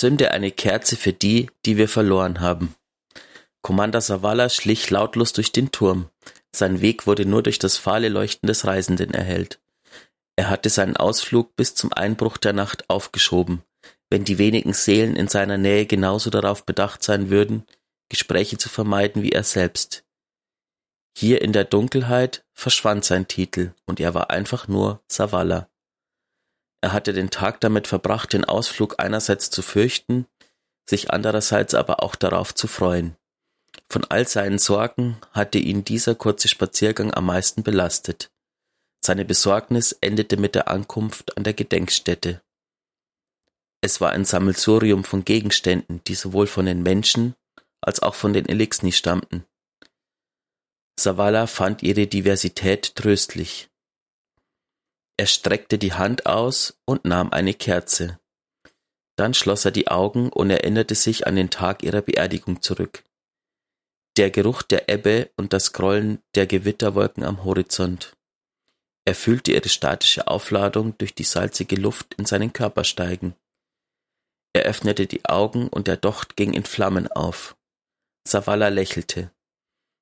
Entzünde eine Kerze für die, die wir verloren haben. Commander Savala schlich lautlos durch den Turm. Sein Weg wurde nur durch das fahle Leuchten des Reisenden erhellt. Er hatte seinen Ausflug bis zum Einbruch der Nacht aufgeschoben, wenn die wenigen Seelen in seiner Nähe genauso darauf bedacht sein würden, Gespräche zu vermeiden wie er selbst. Hier in der Dunkelheit verschwand sein Titel und er war einfach nur Savala. Er hatte den Tag damit verbracht, den Ausflug einerseits zu fürchten, sich andererseits aber auch darauf zu freuen. Von all seinen Sorgen hatte ihn dieser kurze Spaziergang am meisten belastet. Seine Besorgnis endete mit der Ankunft an der Gedenkstätte. Es war ein Sammelsurium von Gegenständen, die sowohl von den Menschen als auch von den Elixni stammten. Savala fand ihre Diversität tröstlich. Er streckte die Hand aus und nahm eine Kerze. Dann schloss er die Augen und erinnerte sich an den Tag ihrer Beerdigung zurück. Der Geruch der Ebbe und das Grollen der Gewitterwolken am Horizont. Er fühlte ihre statische Aufladung durch die salzige Luft in seinen Körper steigen. Er öffnete die Augen und der Docht ging in Flammen auf. Savala lächelte.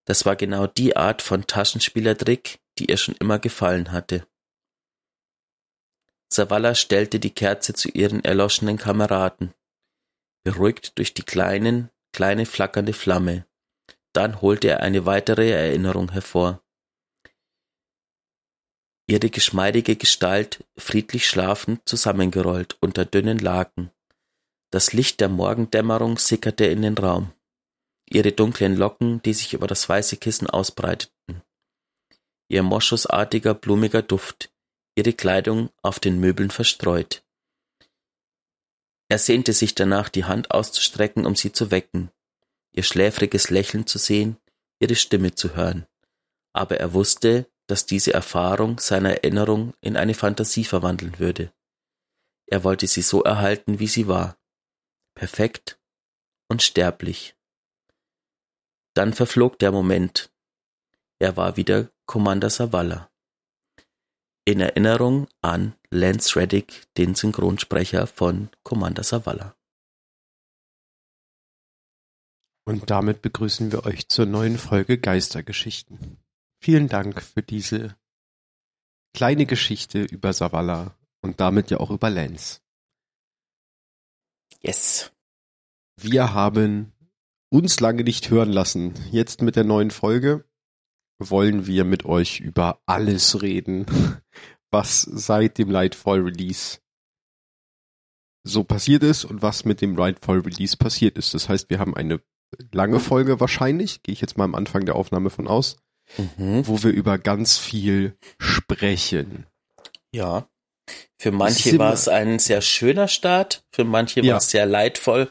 Das war genau die Art von Taschenspielertrick, die ihr schon immer gefallen hatte. Savala stellte die Kerze zu ihren erloschenen Kameraden, beruhigt durch die kleinen, kleine flackernde Flamme. Dann holte er eine weitere Erinnerung hervor. Ihre geschmeidige Gestalt, friedlich schlafend, zusammengerollt unter dünnen Laken. Das Licht der Morgendämmerung sickerte in den Raum ihre dunklen Locken, die sich über das weiße Kissen ausbreiteten, ihr moschusartiger, blumiger Duft, ihre Kleidung auf den Möbeln verstreut. Er sehnte sich danach, die Hand auszustrecken, um sie zu wecken, ihr schläfriges Lächeln zu sehen, ihre Stimme zu hören. Aber er wusste, dass diese Erfahrung seine Erinnerung in eine Fantasie verwandeln würde. Er wollte sie so erhalten, wie sie war. Perfekt und sterblich. Dann verflog der Moment. Er war wieder Commander Savala. In Erinnerung an Lance Reddick, den Synchronsprecher von Commander Savala. Und damit begrüßen wir euch zur neuen Folge Geistergeschichten. Vielen Dank für diese kleine Geschichte über Savala und damit ja auch über Lance. Yes. Wir haben uns lange nicht hören lassen. Jetzt mit der neuen Folge wollen wir mit euch über alles reden, was seit dem Lightfall Release so passiert ist und was mit dem Lightfall Release passiert ist. Das heißt, wir haben eine lange Folge wahrscheinlich, gehe ich jetzt mal am Anfang der Aufnahme von aus, mhm. wo wir über ganz viel sprechen. Ja. Für manche war es ein sehr schöner Start, für manche ja. war es sehr leidvoll.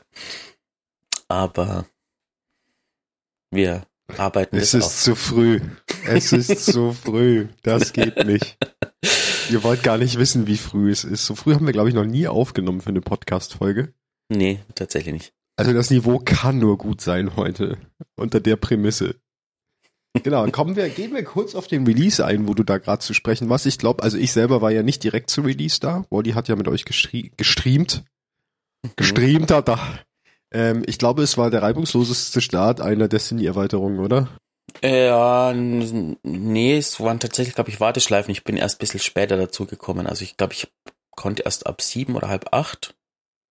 Aber wir arbeiten Es ist auf. zu früh. Es ist zu früh. Das geht nicht. Ihr wollt gar nicht wissen, wie früh es ist. So früh haben wir, glaube ich, noch nie aufgenommen für eine Podcast-Folge. Nee, tatsächlich nicht. Also das Niveau kann nur gut sein heute. Unter der Prämisse. Genau, kommen wir, gehen wir kurz auf den Release ein, wo du da gerade zu sprechen warst. Ich glaube, also ich selber war ja nicht direkt zu Release da. Wally hat ja mit euch gestreamt. Gestreamt hat da. Ähm, ich glaube, es war der reibungsloseste Start einer Destiny-Erweiterung, oder? Ja, nee, es waren tatsächlich, glaube ich, Warteschleifen. Ich bin erst ein bisschen später dazu gekommen. Also ich glaube, ich konnte erst ab sieben oder halb acht.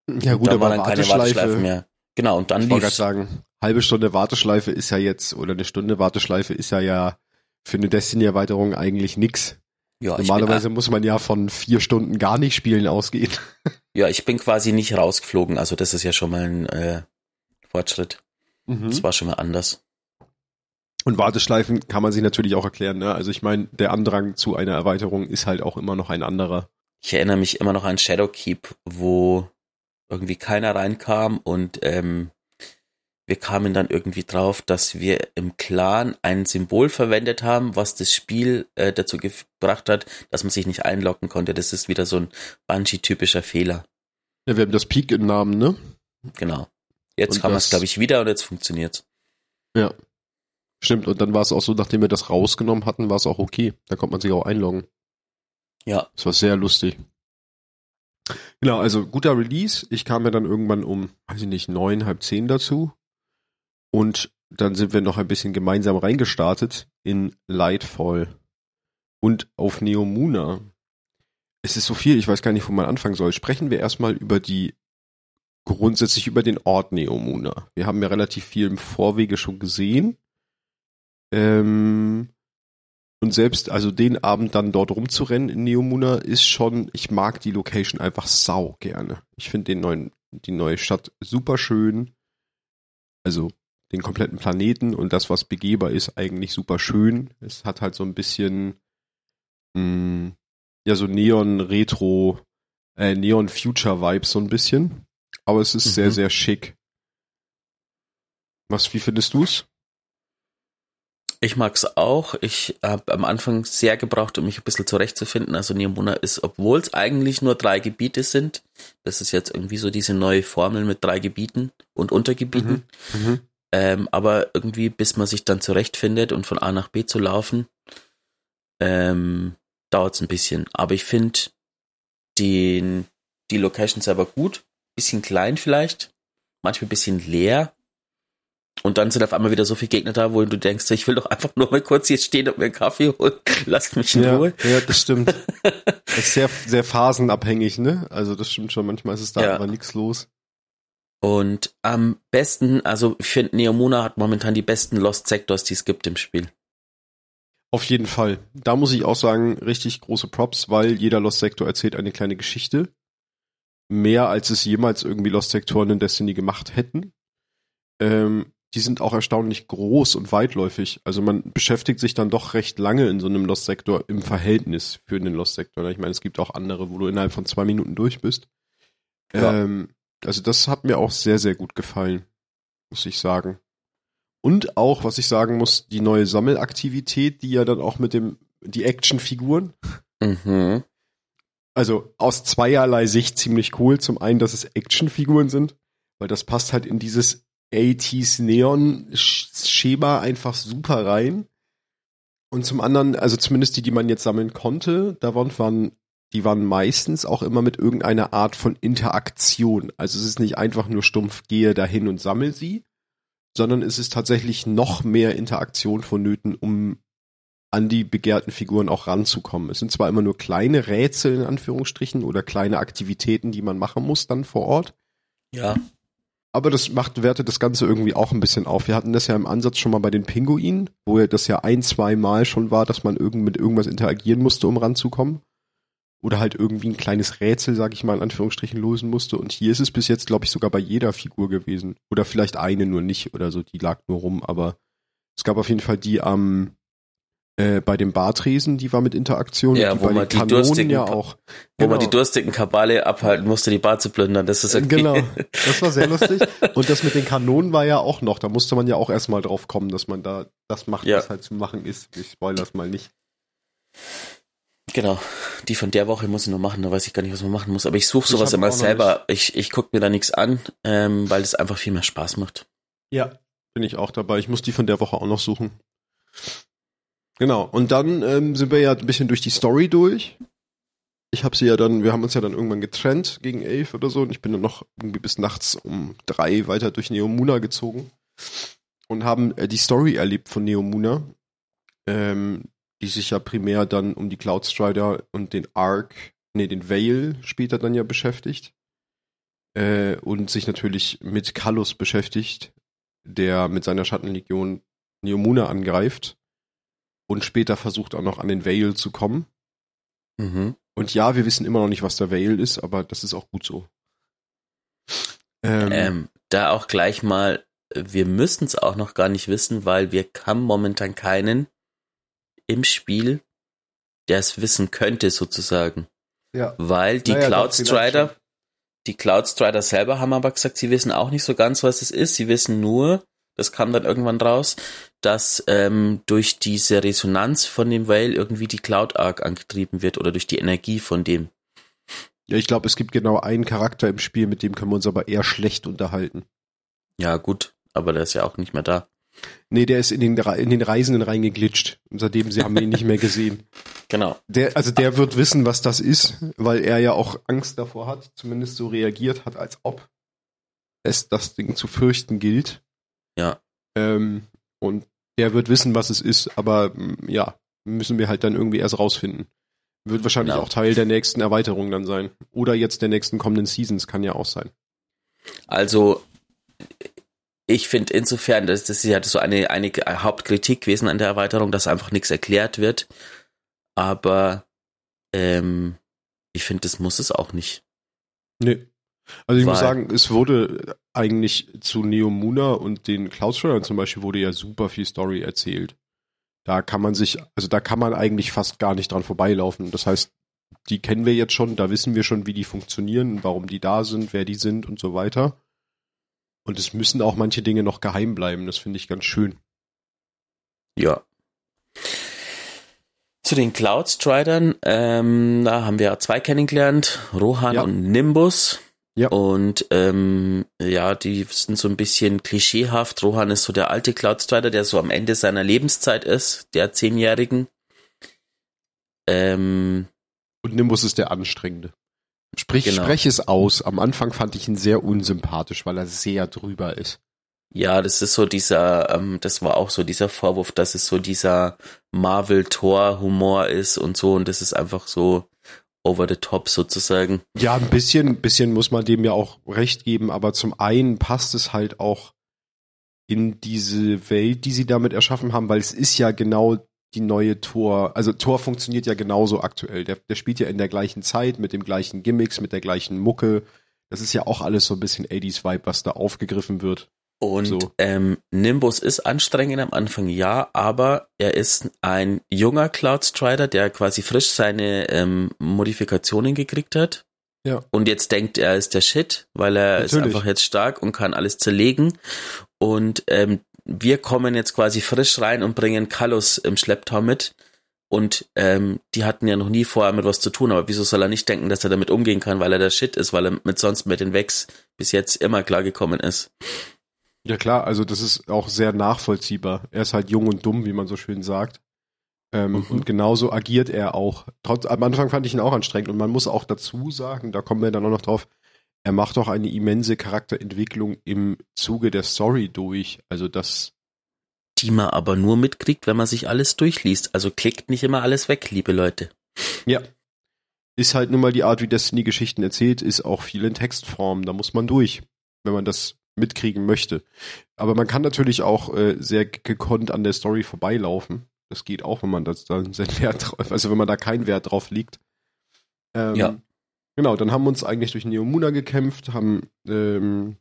Ja gut, aber dann keine Warteschleife mehr. Genau, und dann ich wollte sagen, halbe Stunde Warteschleife ist ja jetzt, oder eine Stunde Warteschleife ist ja ja für eine Destiny-Erweiterung eigentlich nix. Ja, Normalerweise bin, muss man ja von vier Stunden gar nicht spielen ausgehen. Ja, ich bin quasi nicht rausgeflogen, also das ist ja schon mal ein äh, Fortschritt. Mhm. Das war schon mal anders. Und Warteschleifen kann man sich natürlich auch erklären. Ne? Also ich meine, der Andrang zu einer Erweiterung ist halt auch immer noch ein anderer. Ich erinnere mich immer noch an Shadowkeep, wo irgendwie keiner reinkam und ähm, wir kamen dann irgendwie drauf, dass wir im Clan ein Symbol verwendet haben, was das Spiel äh, dazu gebracht hat, dass man sich nicht einloggen konnte. Das ist wieder so ein Banshee-typischer Fehler. Ja, wir haben das Peak im Namen, ne? Genau. Jetzt und kann man es, glaube ich, wieder und jetzt funktioniert's. Ja. Stimmt, und dann war es auch so, nachdem wir das rausgenommen hatten, war es auch okay. Da konnte man sich auch einloggen. Ja. Das war sehr lustig. Genau, Genau, also guter Release. Ich kam ja dann irgendwann um, weiß ich nicht, neun, halb zehn dazu. Und dann sind wir noch ein bisschen gemeinsam reingestartet in Lightfall und auf Neomuna. Es ist so viel, ich weiß gar nicht, wo man anfangen soll. Sprechen wir erstmal über die, grundsätzlich über den Ort Neomuna. Wir haben ja relativ viel im Vorwege schon gesehen. Ähm, und selbst, also den Abend dann dort rumzurennen in Neomuna ist schon, ich mag die Location einfach sau gerne. Ich finde den neuen, die neue Stadt super schön. Also den kompletten Planeten und das, was begehbar ist, eigentlich super schön. Es hat halt so ein bisschen, mh, hm, ja, so Neon-Retro, äh, Neon-Future-Vibes so ein bisschen. Aber es ist mhm. sehr, sehr schick. Was, wie findest du's? Ich mag's auch. Ich habe am Anfang sehr gebraucht, um mich ein bisschen zurechtzufinden. Also Niamuna ist, obwohl es eigentlich nur drei Gebiete sind, das ist jetzt irgendwie so diese neue Formel mit drei Gebieten und Untergebieten. Mhm. Mhm. Ähm, aber irgendwie, bis man sich dann zurechtfindet und von A nach B zu laufen, ähm, dauert es ein bisschen. Aber ich finde die Location selber gut. Bisschen klein vielleicht. Manchmal ein bisschen leer. Und dann sind auf einmal wieder so viele Gegner da, wo du denkst, ich will doch einfach nur mal kurz hier stehen und mir einen Kaffee holen. Lasst mich in ja, Ruhe. Ja, das stimmt. das ist sehr, sehr phasenabhängig, ne? Also das stimmt schon. Manchmal ist es da ja. aber nichts los. Und am besten, also ich finde, Neomuna hat momentan die besten Lost Sectors, die es gibt im Spiel. Auf jeden Fall. Da muss ich auch sagen, richtig große Props, weil jeder Lost Sector erzählt eine kleine Geschichte. Mehr als es jemals irgendwie Lost Sektoren in Destiny gemacht hätten. Ähm, die sind auch erstaunlich groß und weitläufig. Also man beschäftigt sich dann doch recht lange in so einem Lost Sektor im Verhältnis für den Lost Sektor. Ich meine, es gibt auch andere, wo du innerhalb von zwei Minuten durch bist. Ja. Ähm, also das hat mir auch sehr, sehr gut gefallen, muss ich sagen. Und auch, was ich sagen muss, die neue Sammelaktivität, die ja dann auch mit dem, die Actionfiguren. Mhm. Also aus zweierlei Sicht ziemlich cool. Zum einen, dass es Actionfiguren sind, weil das passt halt in dieses 80s Neon-Schema einfach super rein. Und zum anderen, also zumindest die, die man jetzt sammeln konnte, da waren die waren meistens auch immer mit irgendeiner Art von Interaktion. Also es ist nicht einfach nur stumpf, gehe dahin und sammel sie, sondern es ist tatsächlich noch mehr Interaktion vonnöten, um an die begehrten Figuren auch ranzukommen. Es sind zwar immer nur kleine Rätsel in Anführungsstrichen oder kleine Aktivitäten, die man machen muss dann vor Ort. Ja. Aber das macht, wertet das Ganze irgendwie auch ein bisschen auf. Wir hatten das ja im Ansatz schon mal bei den Pinguinen, wo ja das ja ein, zwei Mal schon war, dass man irgend mit irgendwas interagieren musste, um ranzukommen oder halt irgendwie ein kleines Rätsel, sag ich mal in Anführungsstrichen, lösen musste. Und hier ist es bis jetzt, glaube ich, sogar bei jeder Figur gewesen. Oder vielleicht eine nur nicht oder so, die lag nur rum, aber es gab auf jeden Fall die am äh, bei dem Bartresen, die war mit Interaktion, ja, wo man die Kanonen durstigen, ja auch. Wo genau. man die durstigen Kabale abhalten musste, die Bar zu plündern. Das ist okay. Genau, das war sehr lustig. Und das mit den Kanonen war ja auch noch, da musste man ja auch erstmal drauf kommen, dass man da das macht, ja. was halt zu machen ist. Ich spoilere das mal nicht. Genau. Die von der Woche muss ich noch machen, da weiß ich gar nicht, was man machen muss. Aber ich suche sowas immer selber. Ich, ich gucke mir da nichts an, ähm, weil es einfach viel mehr Spaß macht. Ja, bin ich auch dabei. Ich muss die von der Woche auch noch suchen. Genau. Und dann ähm, sind wir ja ein bisschen durch die Story durch. Ich habe sie ja dann, wir haben uns ja dann irgendwann getrennt gegen elf oder so und ich bin dann noch irgendwie bis nachts um drei weiter durch Neomuna gezogen und haben äh, die Story erlebt von Neomuna. Ähm, die sich ja primär dann um die Cloud Strider und den Ark, nee, den Veil später dann ja beschäftigt. Äh, und sich natürlich mit Kallus beschäftigt, der mit seiner Schattenlegion Neomuna angreift und später versucht auch noch an den Veil zu kommen. Mhm. Und ja, wir wissen immer noch nicht, was der Veil ist, aber das ist auch gut so. Ähm, ähm, da auch gleich mal, wir müssen es auch noch gar nicht wissen, weil wir haben momentan keinen, im Spiel, der es wissen könnte, sozusagen. Ja. Weil die naja, Cloud Strider, die Cloud Strider selber haben aber gesagt, sie wissen auch nicht so ganz, was es ist. Sie wissen nur, das kam dann irgendwann raus, dass ähm, durch diese Resonanz von dem Whale irgendwie die Cloud Arc angetrieben wird oder durch die Energie von dem. Ja, ich glaube, es gibt genau einen Charakter im Spiel, mit dem können wir uns aber eher schlecht unterhalten. Ja, gut, aber der ist ja auch nicht mehr da. Nee, der ist in den, in den Reisenden reingeglitscht. Und seitdem sie haben ihn nicht mehr gesehen. Genau. Der, also der wird wissen, was das ist, weil er ja auch Angst davor hat, zumindest so reagiert hat, als ob es das Ding zu fürchten gilt. Ja. Ähm, und der wird wissen, was es ist, aber mm, ja, müssen wir halt dann irgendwie erst rausfinden. Wird wahrscheinlich Genau. auch Teil der nächsten Erweiterung dann sein. Oder jetzt der nächsten kommenden Seasons, kann ja auch sein. Also ich finde insofern, das, das ist ja so eine, eine Hauptkritik gewesen an der Erweiterung, dass einfach nichts erklärt wird. Aber ähm, ich finde, das muss es auch nicht. Nee. Also ich muss Weil- sagen, es wurde eigentlich zu Neomuna und den Cloudstridern zum Beispiel wurde ja super viel Story erzählt. Da kann man sich, also da kann man eigentlich fast gar nicht dran vorbeilaufen. Das heißt, die kennen wir jetzt schon, da wissen wir schon, wie die funktionieren, warum die da sind, wer die sind und so weiter. Und es müssen auch manche Dinge noch geheim bleiben. Das finde ich ganz schön. Ja. Zu den Cloud Stridern, ähm, da haben wir zwei kennengelernt, Rohan Ja. und Nimbus. Ja. Und ähm, ja, die sind so ein bisschen klischeehaft. Rohan ist so der alte Cloud Strider, der so am Ende seiner Lebenszeit ist, der Zehnjährigen. Ähm, Und Nimbus ist der Anstrengende. Sprich, Genau. sprech es aus. Am Anfang fand ich ihn sehr unsympathisch, weil er sehr drüber ist. Ja, das ist so dieser, ähm, das war auch so dieser Vorwurf, dass es so dieser Marvel-Tor-Humor ist und so und das ist einfach so over the top sozusagen. Ja, ein bisschen, ein bisschen muss man dem ja auch recht geben, aber zum einen passt es halt auch in diese Welt, die sie damit erschaffen haben, weil es ist ja genau die neue Tor, also Tor funktioniert ja genauso aktuell. Der, der spielt ja in der gleichen Zeit, mit dem gleichen Gimmicks, mit der gleichen Mucke. Das ist ja auch alles so ein bisschen 80s-Vibe, was da aufgegriffen wird. Und So. ähm, Nimbus ist anstrengend am Anfang, ja, aber er ist ein junger Cloud Strider, der quasi frisch seine ähm, Modifikationen gekriegt hat. Ja. Und jetzt denkt er ist der Shit, weil er ist Natürlich. einfach jetzt stark und kann alles zerlegen. Und ähm, wir kommen jetzt quasi frisch rein und bringen Kallus im Schlepptau mit. Und ähm, die hatten ja noch nie vorher mit was zu tun, aber wieso soll er nicht denken, dass er damit umgehen kann, weil er der Shit ist, weil er mit sonst mit den Vex bis jetzt immer klargekommen ist. Ja klar, also das ist auch sehr nachvollziehbar. Er ist halt jung und dumm, wie man so schön sagt. Ähm, Mhm. Und genauso agiert er auch. Trotz, am Anfang fand ich ihn auch anstrengend und man muss auch dazu sagen, da kommen wir dann auch noch drauf, er macht auch eine immense Charakterentwicklung im Zuge der Story durch. Also das, die man aber nur mitkriegt, wenn man sich alles durchliest. Also klickt nicht immer alles weg, liebe Leute. ja, ist halt nun mal die Art, wie Destiny Geschichten erzählt, ist auch viel in Textform. Da muss man durch, wenn man das mitkriegen möchte. Aber man kann natürlich auch äh, sehr gekonnt an der Story vorbeilaufen. Das geht auch, wenn man das dann seinen Wert drauf, also wenn man da keinen Wert drauf legt. Ähm, Ja. Genau, dann haben wir uns eigentlich durch Neomuna gekämpft, haben, ähm,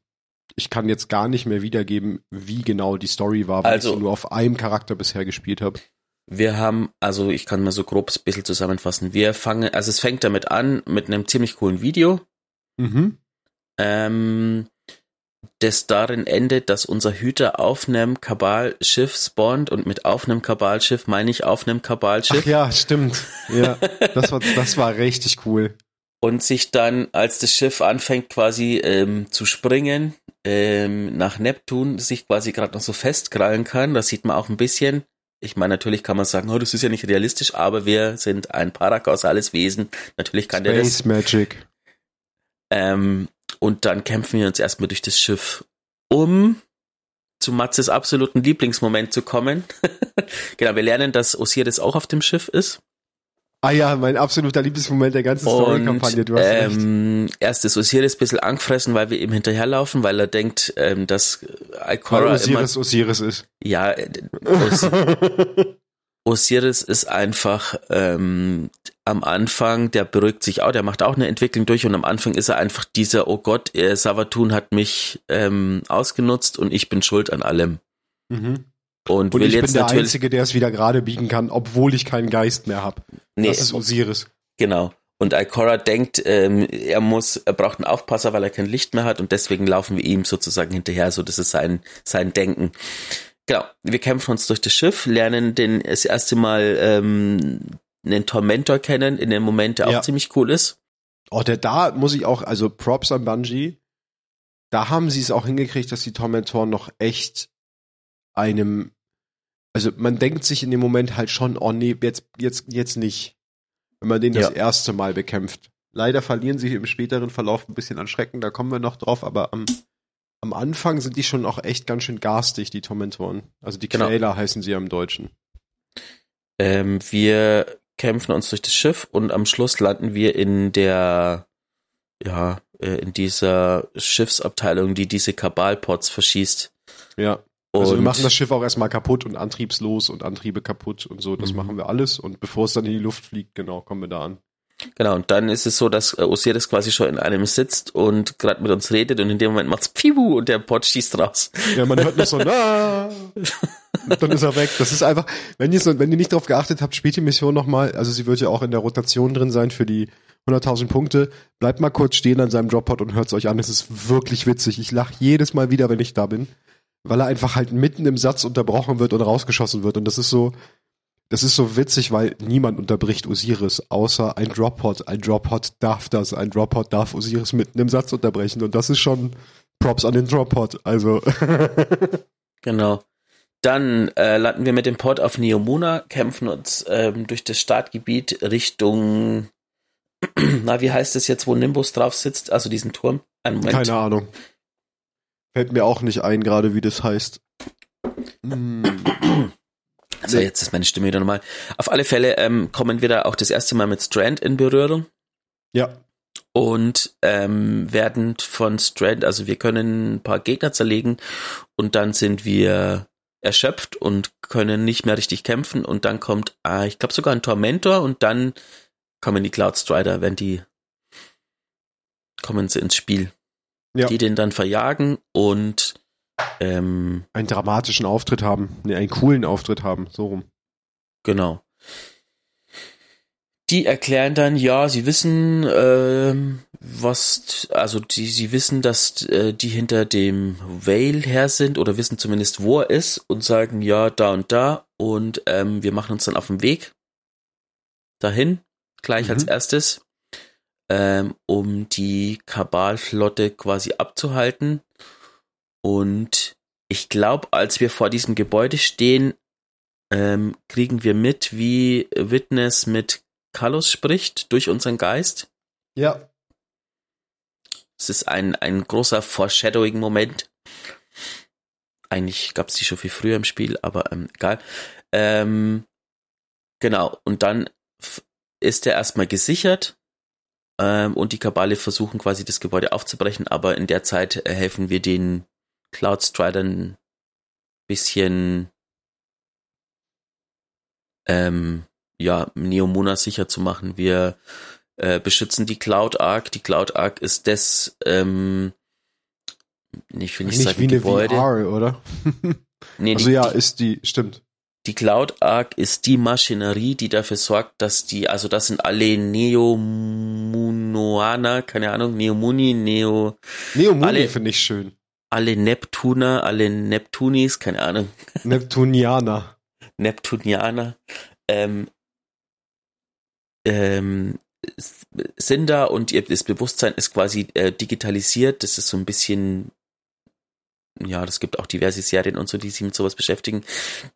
ich kann jetzt gar nicht mehr wiedergeben, wie genau die Story war, weil Also- ich nur auf einem Charakter bisher gespielt habe. Wir haben, also ich kann mal so grob ein bisschen zusammenfassen. Wir fangen, also es fängt damit an mit einem ziemlich coolen Video, Mhm. ähm, das darin endet, dass unser Hüter auf einem Kabalschiff spawnt und mit auf einem Kabalschiff meine ich auf einem Ach Kabalschiff ja, stimmt. Ja, das war, das war richtig cool. Und sich dann, als das Schiff anfängt quasi ähm, zu springen, ähm, nach Neptun, sich quasi gerade noch so festkrallen kann. Das sieht man auch ein bisschen. Ich meine, natürlich kann man sagen, oh, das ist ja nicht realistisch, aber wir sind ein parakausales Wesen. Natürlich kann der das. Space Magic. Ähm, und dann kämpfen wir uns erstmal durch das Schiff, um zu Matzes absoluten Lieblingsmoment zu kommen. genau, wir lernen, dass Osiris auch auf dem Schiff ist. Ah ja, mein absoluter Lieblingsmoment der ganzen Story-Kampagne, du hast recht. ähm, erst ist Osiris ein bisschen angefressen, weil wir ihm hinterherlaufen, weil er denkt, ähm, dass Weil Ikora Osiris Osiris ist. immer... Ja, äh, Os Osiris ist einfach ähm, am Anfang, der beruhigt sich auch, der macht auch eine Entwicklung durch und am Anfang ist er einfach dieser, oh Gott, äh, Savatun hat mich ähm, ausgenutzt und ich bin schuld an allem. mhm. Und, Und will ich bin jetzt der natürlich... Einzige, der es wieder gerade biegen kann, obwohl ich keinen Geist mehr habe. nee, Das ist Osiris. Genau. Und Ikora denkt, ähm, er muss, er braucht einen Aufpasser, weil er kein Licht mehr hat und deswegen laufen wir ihm sozusagen hinterher. So, das ist sein, sein Denken. Genau. Wir kämpfen uns durch das Schiff, lernen den das erste Mal ähm, einen Tormentor kennen in dem Moment, der Ja. auch ziemlich cool ist. Oh, der da muss ich auch, also Props an Bungie. Da haben sie es auch hingekriegt, dass die Tormentoren noch echt einem, also man denkt sich in dem Moment halt schon, oh nee, jetzt, jetzt, jetzt nicht. wenn man den Ja. das erste Mal bekämpft. Leider verlieren sie im späteren Verlauf ein bisschen an Schrecken, da kommen wir noch drauf, aber am, am Anfang sind die schon auch echt ganz schön garstig, die Tormentoren. Also die Genau. Quäler heißen sie ja im Deutschen. Ähm, wir kämpfen uns durch das Schiff und am Schluss landen wir in der, ja, äh, in dieser Schiffsabteilung, die diese Kabalpots verschießt. Ja. Also wir machen das Schiff auch erstmal kaputt und antriebslos und Antriebe kaputt und so, das Mhm. machen wir alles. Und bevor es dann in die Luft fliegt, genau, kommen wir da an. Genau, und dann ist es so, dass äh, Osiris quasi schon in einem sitzt und gerade mit uns redet und in dem Moment macht's Pibu und der Pot schießt raus. Ja, man hört noch so, na, und dann ist er weg. Das ist einfach, wenn ihr, so, wenn ihr nicht darauf geachtet habt, spielt die Mission nochmal, also sie wird ja auch in der Rotation drin sein für die 100.000 Punkte. Bleibt mal kurz stehen an seinem Droppod und hört's euch an. Es ist wirklich witzig. Ich lache jedes Mal wieder, wenn ich da bin, weil er einfach halt mitten im Satz unterbrochen wird und rausgeschossen wird. Und das ist so, das ist so witzig, weil niemand unterbricht Osiris, außer ein Droppod. Ein Droppod darf das. Ein Droppod darf Osiris mitten im Satz unterbrechen. Und das ist schon Props an den Droppod. Also, Genau. Dann äh, landen wir mit dem Pod auf Neomuna, kämpfen uns ähm, durch das Startgebiet Richtung, na, wie heißt es jetzt, wo Nimbus drauf sitzt, also diesen Turm? Einen Moment. keine Ahnung. Fällt mir auch nicht ein, gerade wie das heißt. Also jetzt ist meine Stimme wieder normal. Auf alle Fälle ähm, kommen wir da auch das erste Mal mit Strand in Berührung Ja, und ähm, werden von Strand, also wir können ein paar Gegner zerlegen und dann sind wir erschöpft und können nicht mehr richtig kämpfen und dann kommt, ah, ich glaube sogar ein Tormentor und dann kommen die Cloud Strider, wenn die kommen sie ins Spiel, ja. die den dann verjagen und ähm, einen dramatischen Auftritt haben. Nee, einen coolen Auftritt haben. So rum. Genau. Die erklären dann, ja, sie wissen, ähm, was, also die, sie wissen, dass äh, die hinter dem Vale her sind oder wissen zumindest, wo er ist und sagen, ja, da und da und ähm, wir machen uns dann auf den Weg dahin, gleich Mhm. als erstes, ähm, um die Kabalflotte quasi abzuhalten. Und ich glaube, als wir vor diesem Gebäude stehen, ähm, kriegen wir mit, wie Witness mit Carlos spricht durch unseren Geist. Ja. Es ist ein, ein großer Foreshadowing-Moment. Eigentlich gab es die schon viel früher im Spiel, aber ähm, egal. Ähm, genau, und dann ist er erstmal gesichert ähm, und die Kabale versuchen quasi das Gebäude aufzubrechen, aber in der Zeit äh, helfen wir den Cloud Stridern ein bisschen ähm, ja, Neomuna sicher zu machen. Wir äh, beschützen die Cloud Arc. Die Cloud Arc ist das, ähm, ich will nicht, Nicht sagen wie eine Gebäude. VR, oder? Nee, Also die, ja, ist die, stimmt. Die Cloud Arc ist die Maschinerie, die dafür sorgt, dass die, also das sind alle Neomunoaner, keine Ahnung, Neomuni, Neo, Neomuni finde ich schön. alle Neptuner, alle Neptunis, keine Ahnung, Neptunianer. Neptunianer, ähm, ähm, sind da und ihr das Bewusstsein ist quasi äh, digitalisiert. Das ist so ein bisschen, ja, das gibt auch diverse Serien und so, die sich mit sowas beschäftigen.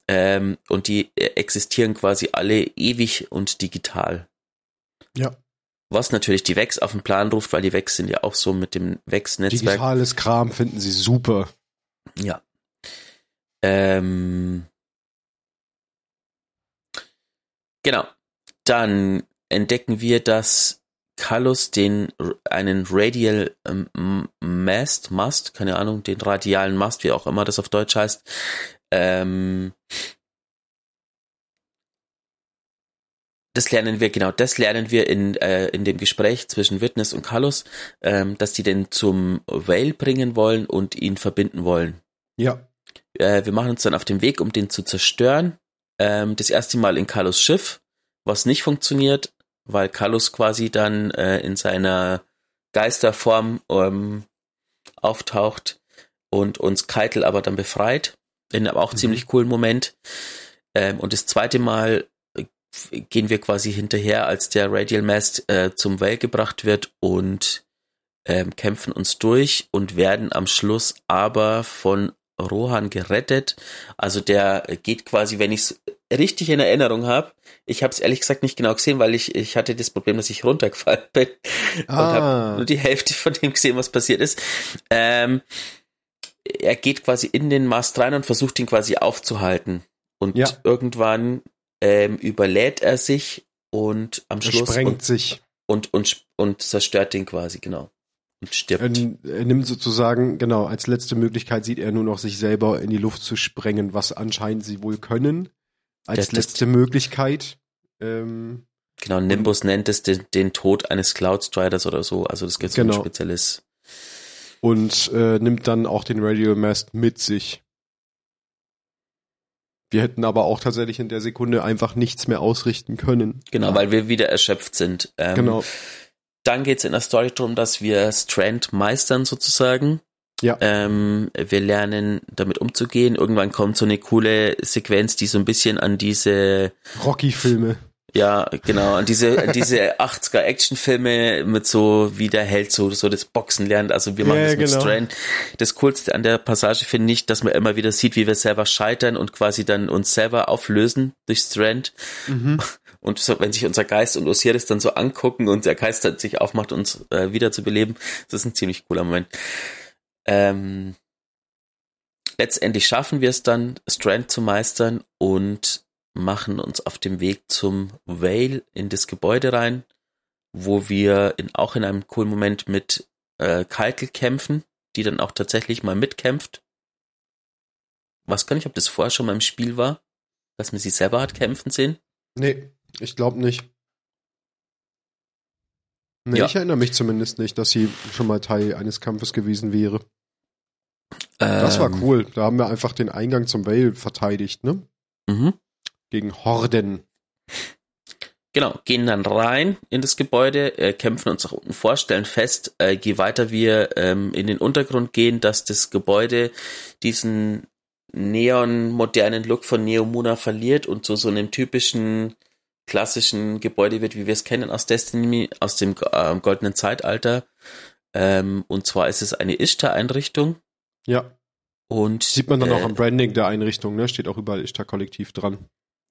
Ähm, und die äh, existieren quasi alle ewig und digital. Ja. Was natürlich die Vex auf den Plan ruft, weil die Vex sind ja auch so mit dem Vex-Netzwerk. Digitales Kram finden sie super. Ja. Ähm, genau. Dann entdecken wir, dass Kallus den einen Radial ähm, Mast, Mast, keine Ahnung, den radialen Mast, wie auch immer das auf Deutsch heißt, ähm, das lernen wir, genau, das lernen wir in, äh, in dem Gespräch zwischen Witness und Kallus, ähm, dass die den zum Whale bringen wollen und ihn verbinden wollen. Ja. Äh, wir machen uns dann auf den Weg, um den zu zerstören. Ähm, das erste Mal in Carlos Schiff, was nicht funktioniert, weil Carlos quasi dann äh, in seiner Geisterform ähm, auftaucht und uns Keitel aber dann befreit. In einem auch Mhm. ziemlich coolen Moment. Ähm, und das zweite Mal äh, gehen wir quasi hinterher, als der Radial Mast äh, zum Well gebracht wird und ähm, kämpfen uns durch und werden am Schluss aber von Rohan gerettet. Also der geht quasi, wenn ich richtig in Erinnerung habe, ich habe es ehrlich gesagt nicht genau gesehen, weil ich, ich hatte das Problem, dass ich runtergefallen bin ah. und habe nur die Hälfte von dem gesehen, was passiert ist. Ähm, er geht quasi in den Mast rein und versucht ihn quasi aufzuhalten. Und ja. irgendwann ähm, überlädt er sich und am Schluss er sprengt und, sich und, und, und zerstört den quasi, genau. Und stirbt. Er, er, nimmt sozusagen, genau, als letzte Möglichkeit sieht er nur noch sich selber in die Luft zu sprengen, was anscheinend sie wohl können. Als das, letzte das, Möglichkeit. Ähm, genau, Nimbus nennt es den, den, Tod eines Cloud Striders oder so. Also das gibt so genau. spezielles. Und äh, nimmt dann auch den Radio Mast mit sich. Wir hätten aber auch tatsächlich in der Sekunde einfach nichts mehr ausrichten können. Genau, weil wir wieder erschöpft sind. Ähm, genau. Dann geht es in der Story darum, dass wir Strand meistern sozusagen. Ja. Ähm, wir lernen damit umzugehen. Irgendwann kommt so eine coole Sequenz, die so ein bisschen an diese Rocky-Filme ja, genau. Und diese, diese 80er Actionfilme mit so, wie der Held so, so das Boxen lernt. Also wir machen ja, das mit genau. Strand. Das Coolste an der Passage finde ich, dass man immer wieder sieht, wie wir selber scheitern und quasi dann uns selber auflösen durch Strand. Mhm. Und so, wenn sich unser Geist und Osiris dann so angucken und der Geist dann sich aufmacht, uns äh, wieder zu beleben, das ist ein ziemlich cooler Moment. Ähm, letztendlich schaffen wir es dann, Strand zu meistern und machen uns auf dem Weg zum Vale in das Gebäude rein, wo wir in, auch in einem coolen Moment mit äh, Keitel kämpfen, die dann auch tatsächlich mal mitkämpft. Was kann ich, ob das vorher schon mal im Spiel war, dass man sie selber hat kämpfen sehen? Nee, ich glaube nicht. Nee, ja. ich erinnere mich zumindest nicht, dass sie schon mal Teil eines Kampfes gewesen wäre. Das war ähm. cool. Da haben wir einfach den Eingang zum Vale verteidigt, ne? Mhm gegen Horden. Genau, gehen dann rein in das Gebäude, äh, kämpfen uns nach unten vor, stellen fest, äh, je weiter wir ähm, in den Untergrund gehen, dass das Gebäude diesen neon-modernen Look von Neomuna verliert und zu so einem typischen klassischen Gebäude wird, wie wir es kennen aus Destiny, aus dem äh, goldenen Zeitalter. Ähm, und zwar ist es eine Ishtar-Einrichtung. Ja. Und sieht man dann äh, auch am Branding der Einrichtung, ne? Steht auch überall Ishtar-Kollektiv dran.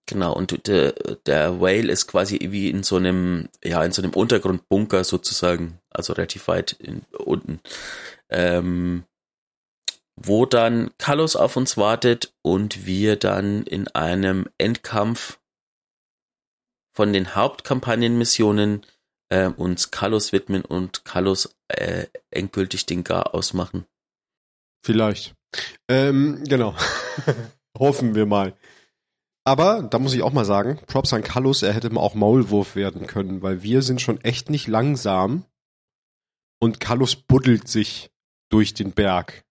Genau, und der, der Whale ist quasi wie in so einem, ja, in so einem Untergrundbunker sozusagen, also relativ weit in, unten, ähm, wo dann Kalos auf uns wartet und wir dann in einem Endkampf von den Hauptkampagnenmissionen äh, uns Kalos widmen und Kalos äh, endgültig den Gar ausmachen. Vielleicht. Ähm, genau. Hoffen wir mal. Aber da muss ich auch mal sagen, Props an Kallus, er hätte mal auch Maulwurf werden können, weil wir sind schon echt nicht langsam und Kallus buddelt sich durch den Berg.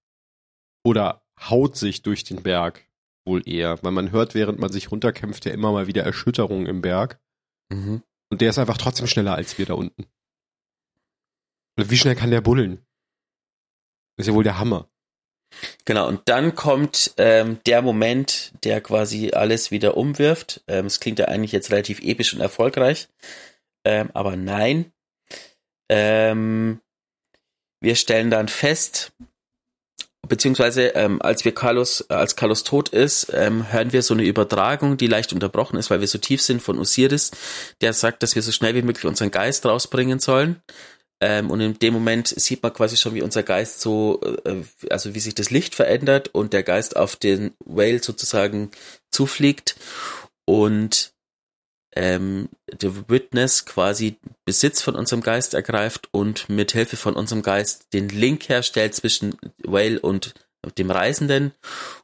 Oder haut sich durch den Berg wohl eher, weil man hört, während man sich runterkämpft, ja immer mal wieder Erschütterungen im Berg. Mhm. Und der ist einfach trotzdem schneller als wir da unten. Wie schnell kann der buddeln? Das ist ja wohl der Hammer. Genau, und dann kommt ähm, der Moment, der quasi alles wieder umwirft. Ähm, es klingt ja eigentlich jetzt relativ episch und erfolgreich, ähm, aber nein. Ähm, wir stellen dann fest, beziehungsweise ähm, als wir Carlos, äh, als Carlos tot ist, ähm, hören wir so eine Übertragung, die leicht unterbrochen ist, weil wir so tief sind von Osiris, der sagt, dass wir so schnell wie möglich unseren Geist rausbringen sollen. Ähm, und in dem Moment sieht man quasi schon, wie unser Geist so, äh, also wie sich das Licht verändert und der Geist auf den Whale sozusagen zufliegt und ähm, der Witness quasi Besitz von unserem Geist ergreift und mit Hilfe von unserem Geist den Link herstellt zwischen Whale und dem Reisenden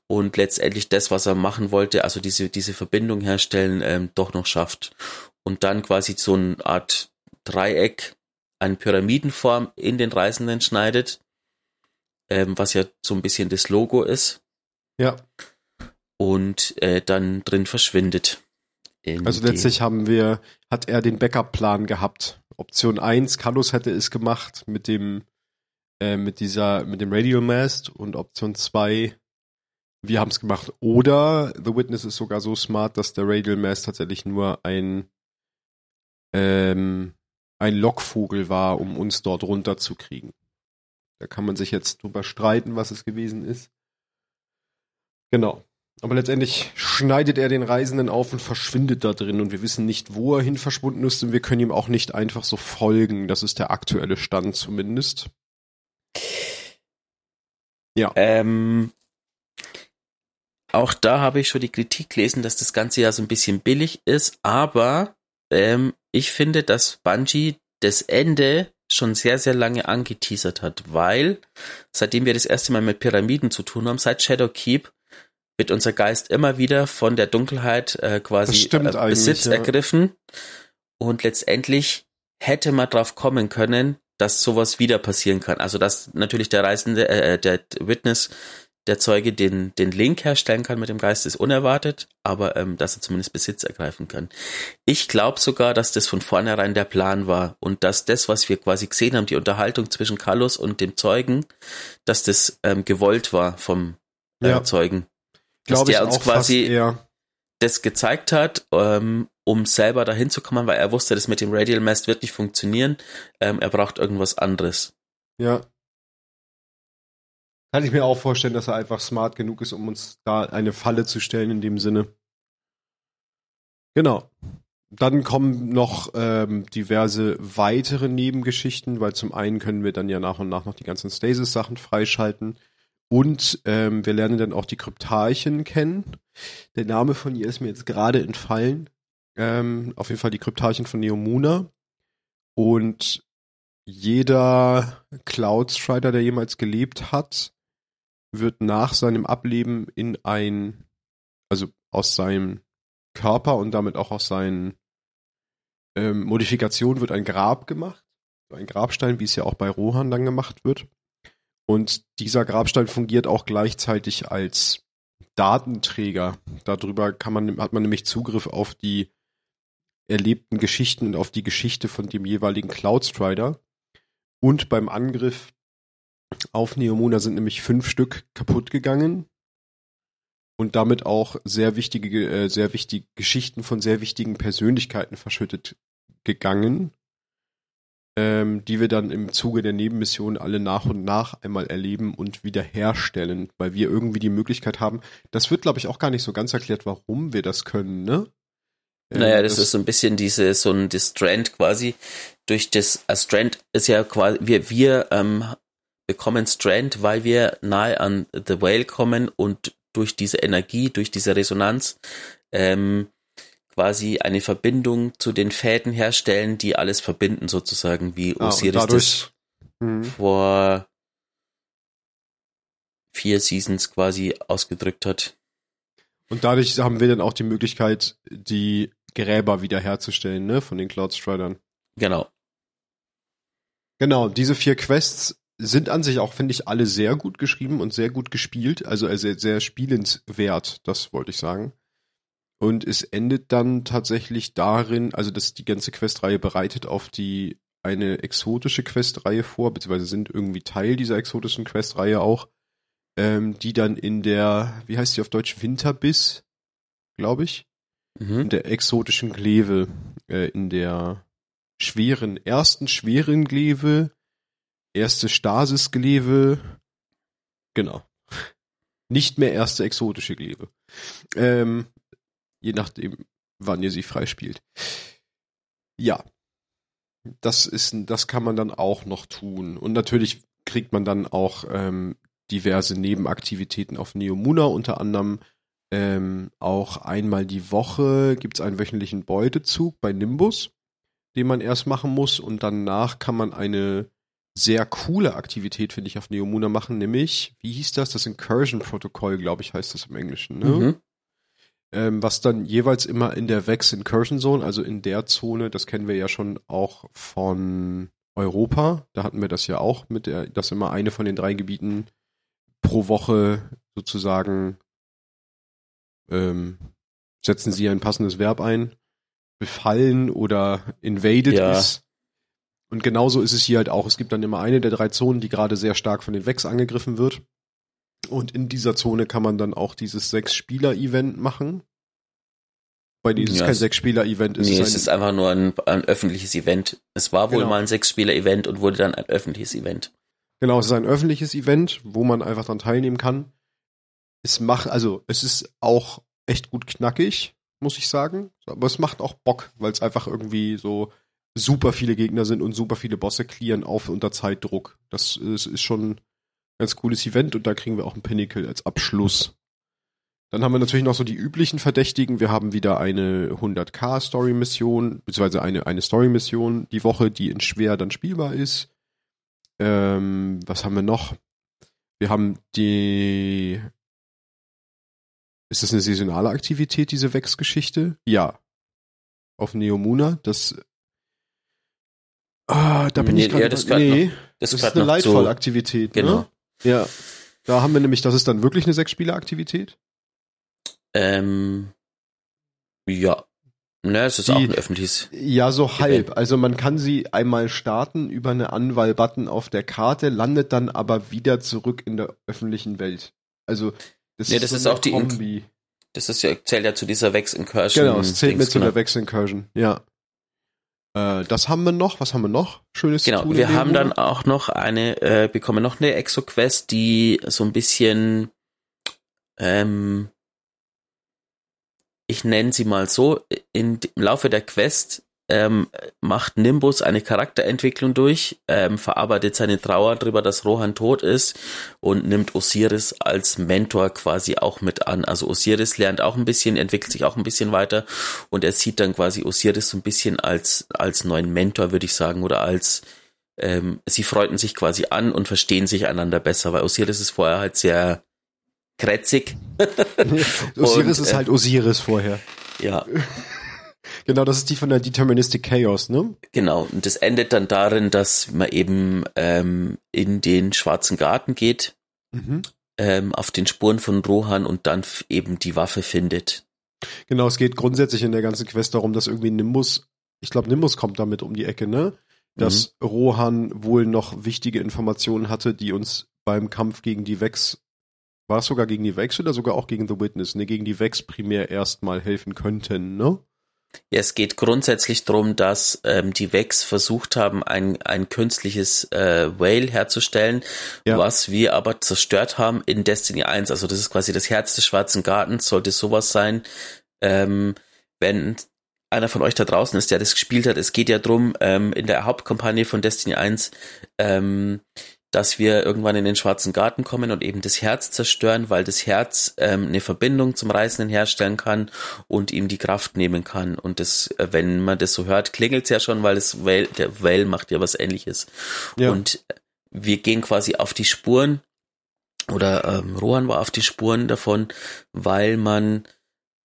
und letztendlich das, was er machen wollte, also diese, diese Verbindung herstellen, ähm, doch noch schafft. Und dann quasi so eine Art Dreieck eine Pyramidenform in den Reisenden schneidet, ähm, was ja so ein bisschen das Logo ist. Ja. Und äh, dann drin verschwindet. Also letztlich haben wir, hat er den Backup-Plan gehabt. Option 1, Carlos hätte es gemacht mit dem, äh, mit dieser, mit dem Radio Mast und Option 2, wir haben es gemacht. Oder The Witness ist sogar so smart, dass der Radial Mast tatsächlich nur ein ähm, ein Lockvogel war, um uns dort runterzukriegen. Da kann man sich jetzt drüber streiten, was es gewesen ist. Genau. Aber letztendlich schneidet er den Reisenden auf und verschwindet da drin und wir wissen nicht, wo er hin verschwunden ist und wir können ihm auch nicht einfach so folgen. Das ist der aktuelle Stand zumindest. Ja. Ähm, auch da habe ich schon die Kritik gelesen, dass das Ganze ja so ein bisschen billig ist, aber ähm, ich finde, dass Bungie das Ende schon sehr, sehr lange angeteasert hat, weil seitdem wir das erste Mal mit Pyramiden zu tun haben, seit Shadowkeep, wird unser Geist immer wieder von der Dunkelheit äh, quasi äh, Besitz ja. ergriffen und letztendlich hätte man drauf kommen können, dass sowas wieder passieren kann. Also dass natürlich der Reisende, äh, der Witness der Zeuge den, den Link herstellen kann mit dem Geist, ist unerwartet, aber ähm, dass er zumindest Besitz ergreifen kann. Ich glaube sogar, dass das von vornherein der Plan war und dass das, was wir quasi gesehen haben, die Unterhaltung zwischen Carlos und dem Zeugen, dass das ähm, gewollt war vom äh, ja. Zeugen. Dass der uns quasi das gezeigt hat, ähm, um selber dahin zu kommen, weil er wusste, das mit dem Radial Mast wird nicht funktionieren. Ähm, er braucht irgendwas anderes. Ja, kann ich mir auch vorstellen, dass er einfach smart genug ist, um uns da eine Falle zu stellen in dem Sinne. Genau. Dann kommen noch ähm, diverse weitere Nebengeschichten, weil zum einen können wir dann ja nach und nach noch die ganzen Stasis-Sachen freischalten. Und ähm, wir lernen dann auch die Kryptarchen kennen. Der Name von ihr ist mir jetzt gerade entfallen. Ähm, auf jeden Fall die Kryptarchen von Neomuna. Und jeder Cloud Strider, der jemals gelebt hat, wird nach seinem Ableben in ein, also aus seinem Körper und damit auch aus seinen ähm, Modifikationen wird ein Grab gemacht. Ein Grabstein, wie es ja auch bei Rohan dann gemacht wird. Und dieser Grabstein fungiert auch gleichzeitig als Datenträger. Darüber kann man, hat man nämlich Zugriff auf die erlebten Geschichten und auf die Geschichte von dem jeweiligen Cloud Strider. Und beim Angriff auf Neomuna sind nämlich fünf Stück kaputt gegangen und damit auch sehr wichtige, äh, sehr wichtige Geschichten von sehr wichtigen Persönlichkeiten verschüttet gegangen, ähm, die wir dann im Zuge der Nebenmission alle nach und nach einmal erleben und wiederherstellen, weil wir irgendwie die Möglichkeit haben. Das wird, glaube ich, auch gar nicht so ganz erklärt, warum wir das können, ne? Ähm, naja, das, das, ist so ein bisschen diese, so ein das Strand quasi. Durch das, äh, Strand ist ja quasi, wir, wir ähm, bekommen Strand, weil wir nahe an The Whale kommen und durch diese Energie, durch diese Resonanz ähm, quasi eine Verbindung zu den Fäden herstellen, die alles verbinden sozusagen, wie ah, Osiris dadurch, das mh. vor vier Seasons quasi ausgedrückt hat. Und dadurch haben wir dann auch die Möglichkeit, die Gräber wiederherzustellen, ne, von den Cloud Stridern. Genau. Genau, diese vier Quests sind an sich auch, finde ich, alle sehr gut geschrieben und sehr gut gespielt. Also äh, sehr, sehr spielenswert, das wollte ich sagen. Und es endet dann tatsächlich darin, also dass die ganze Questreihe bereitet auf die eine exotische Questreihe vor, beziehungsweise sind irgendwie Teil dieser exotischen Questreihe auch, ähm, die dann in der, wie heißt die auf Deutsch, Winterbiss, glaube ich, mhm. in der exotischen Gleve, äh, in der schweren, ersten schweren Gleve erste Stasis-Gleve, genau. Nicht mehr erste exotische Gleve. Ähm, je nachdem, wann ihr sie freispielt. Ja. Das ist, das kann man dann auch noch tun. Und natürlich kriegt man dann auch ähm, diverse Nebenaktivitäten auf Neomuna, unter anderem ähm, auch einmal die Woche gibt es einen wöchentlichen Beutezug bei Nimbus, den man erst machen muss und danach kann man eine sehr coole Aktivität, finde ich, auf Neomuna machen, nämlich, wie hieß das? Das Incursion-Protokoll, glaube ich, heißt das im Englischen, ne? Mhm. Ähm, was dann jeweils immer in der Vex Incursion Zone, also in der Zone, das kennen wir ja schon auch von Europa, da hatten wir das ja auch mit der, dass immer eine von den drei Gebieten pro Woche sozusagen ähm, setzen sie ein passendes Verb ein, befallen oder invaded ja. ist. Und genauso ist es hier halt auch. Es gibt dann immer eine der drei Zonen, die gerade sehr stark von den Vex angegriffen wird. Und in dieser Zone kann man dann auch dieses Sechs-Spieler-Event machen. Weil dieses ja, kein Sechs-Spieler-Event ist. Nee, es ist einfach nur ein, ein, öffentliches Event. Es war wohl genau. mal ein Sechs-Spieler-Event und wurde dann ein öffentliches Event. Genau, es ist ein öffentliches Event, wo man einfach dann teilnehmen kann. es macht, also es ist auch echt gut knackig, muss ich sagen. Aber es macht auch Bock, weil es einfach irgendwie so super viele Gegner sind und super viele Bosse clearen auf unter Zeitdruck. Das ist, ist schon ein ganz cooles Event und da kriegen wir auch ein Pinnacle als Abschluss. Dann haben wir natürlich noch so die üblichen Verdächtigen. Wir haben wieder eine 100k Story-Mission, beziehungsweise eine, eine Story-Mission die Woche, die in schwer dann spielbar ist. Ähm, was haben wir noch? Wir haben die. Ist das eine saisonale Aktivität, diese Wex-Geschichte? Ja. Auf Neomuna. Das. Ah, da bin Nee, ich gerade. ja, das nee, gehört das, Das, ist eine noch zu- Lightfall-Aktivität. Genau. Ne? Ja. Da haben wir nämlich, das ist dann wirklich eine Sechs-Spieler-Aktivität. Ähm, ja. Ne, es ist Die- auch ein öffentliches. Ja, so halb. Also man kann sie einmal starten über eine Anwahl-Button auf der Karte, landet dann aber wieder zurück in der öffentlichen Welt. Also das das ist eine auch die Inc- Kombi. Das ist ja, zählt ja zu dieser Vex Incursion. Genau, es zählt Dings, mit zu genau. der Wechsel-Incursion. Ja. Äh, das haben wir noch. Was haben wir noch? Schönes zu Genau, tun wir haben dann Monat? auch noch eine, äh, bekommen noch eine Exo-Quest, die so ein bisschen, ähm, ich nenne sie mal so, in, im Laufe der Quest ähm, macht Nimbus eine Charakterentwicklung durch, ähm, verarbeitet seine Trauer darüber, dass Rohan tot ist und nimmt Osiris als Mentor quasi auch mit an. Also Osiris lernt auch ein bisschen, entwickelt sich auch ein bisschen weiter und er sieht dann quasi Osiris so ein bisschen als, als neuen Mentor, würde ich sagen, oder als ähm, sie freuten sich quasi an und verstehen sich einander besser, weil Osiris ist vorher halt sehr krätzig. Osiris und, ist äh, halt Osiris vorher. Ja, Genau, das ist die von der Deterministic Chaos, ne? genau. Und das endet dann darin, dass man eben ähm, in den Schwarzen Garten geht, Mhm. ähm, auf den Spuren von Rohan und dann eben die Waffe findet. Genau, es geht grundsätzlich in der ganzen Quest darum, dass irgendwie Nimbus, ich glaube, Nimbus kommt damit um die Ecke, ne? Dass Rohan wohl noch wichtige Informationen hatte, die uns beim Kampf gegen die Vex, war es sogar gegen die Vex oder sogar auch gegen The Witness, ne? Gegen die Vex primär erstmal helfen könnten, ne? Ja, es geht grundsätzlich darum, dass ähm, die Vex versucht haben, ein, ein künstliches äh, Whale herzustellen, Ja. was wir aber zerstört haben in Destiny 1. Also das ist quasi das Herz des Schwarzen Gartens, sollte sowas sein. Ähm, wenn einer von euch da draußen ist, der das gespielt hat, es geht ja drum ähm, in der Hauptkampagne von Destiny 1, ähm, dass wir irgendwann in den Schwarzen Garten kommen und eben das Herz zerstören, weil das Herz ähm, eine Verbindung zum Reisenden herstellen kann und ihm die Kraft nehmen kann. Und das, äh, wenn man das so hört, klingelt es ja schon, weil das Whale, der Whale macht ja was ähnliches. Ja. Und wir gehen quasi auf die Spuren, oder ähm, Rohan war auf die Spuren davon, weil man,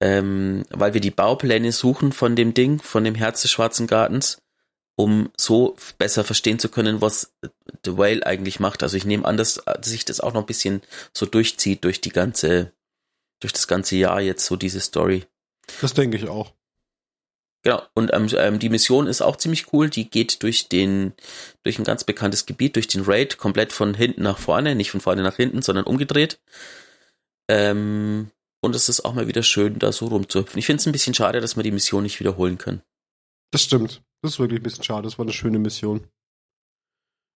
ähm, weil wir die Baupläne suchen von dem Ding, von dem Herz des Schwarzen Gartens, um so besser verstehen zu können, was The Whale eigentlich macht. Also ich nehme an, dass sich das auch noch ein bisschen so durchzieht durch die ganze, durch das ganze Jahr jetzt so diese Story. Das denke ich auch. Genau, und ähm, ähm, die Mission ist auch ziemlich cool. Die geht durch den, durch ein ganz bekanntes Gebiet, durch den Raid, komplett von hinten nach vorne, nicht von vorne nach hinten, sondern umgedreht. Ähm, und es ist auch mal wieder schön, da so rumzuhüpfen. Ich finde es ein bisschen schade, dass wir die Mission nicht wiederholen können. Das stimmt. Das ist wirklich ein bisschen schade. Das war eine schöne Mission.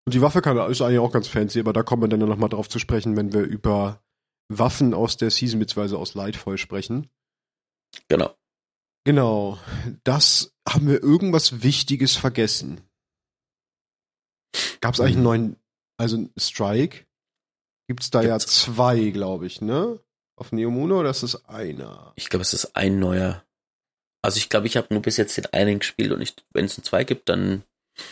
Und die Waffe kann, ist eigentlich auch ganz fancy, aber da kommen wir dann noch mal drauf zu sprechen, wenn wir über Waffen aus der Season bzw. aus Lightfall sprechen. Genau. Genau. Das haben wir irgendwas Wichtiges vergessen. Gab es eigentlich einen neuen, also einen Strike? Gibt's da ja Gibt's. zwei, glaube ich, ne? Auf Neomuno oder ist es einer? Ich glaube, es ist ein neuer. Also ich glaube, ich habe nur bis jetzt den einen gespielt und wenn es einen zwei gibt, dann.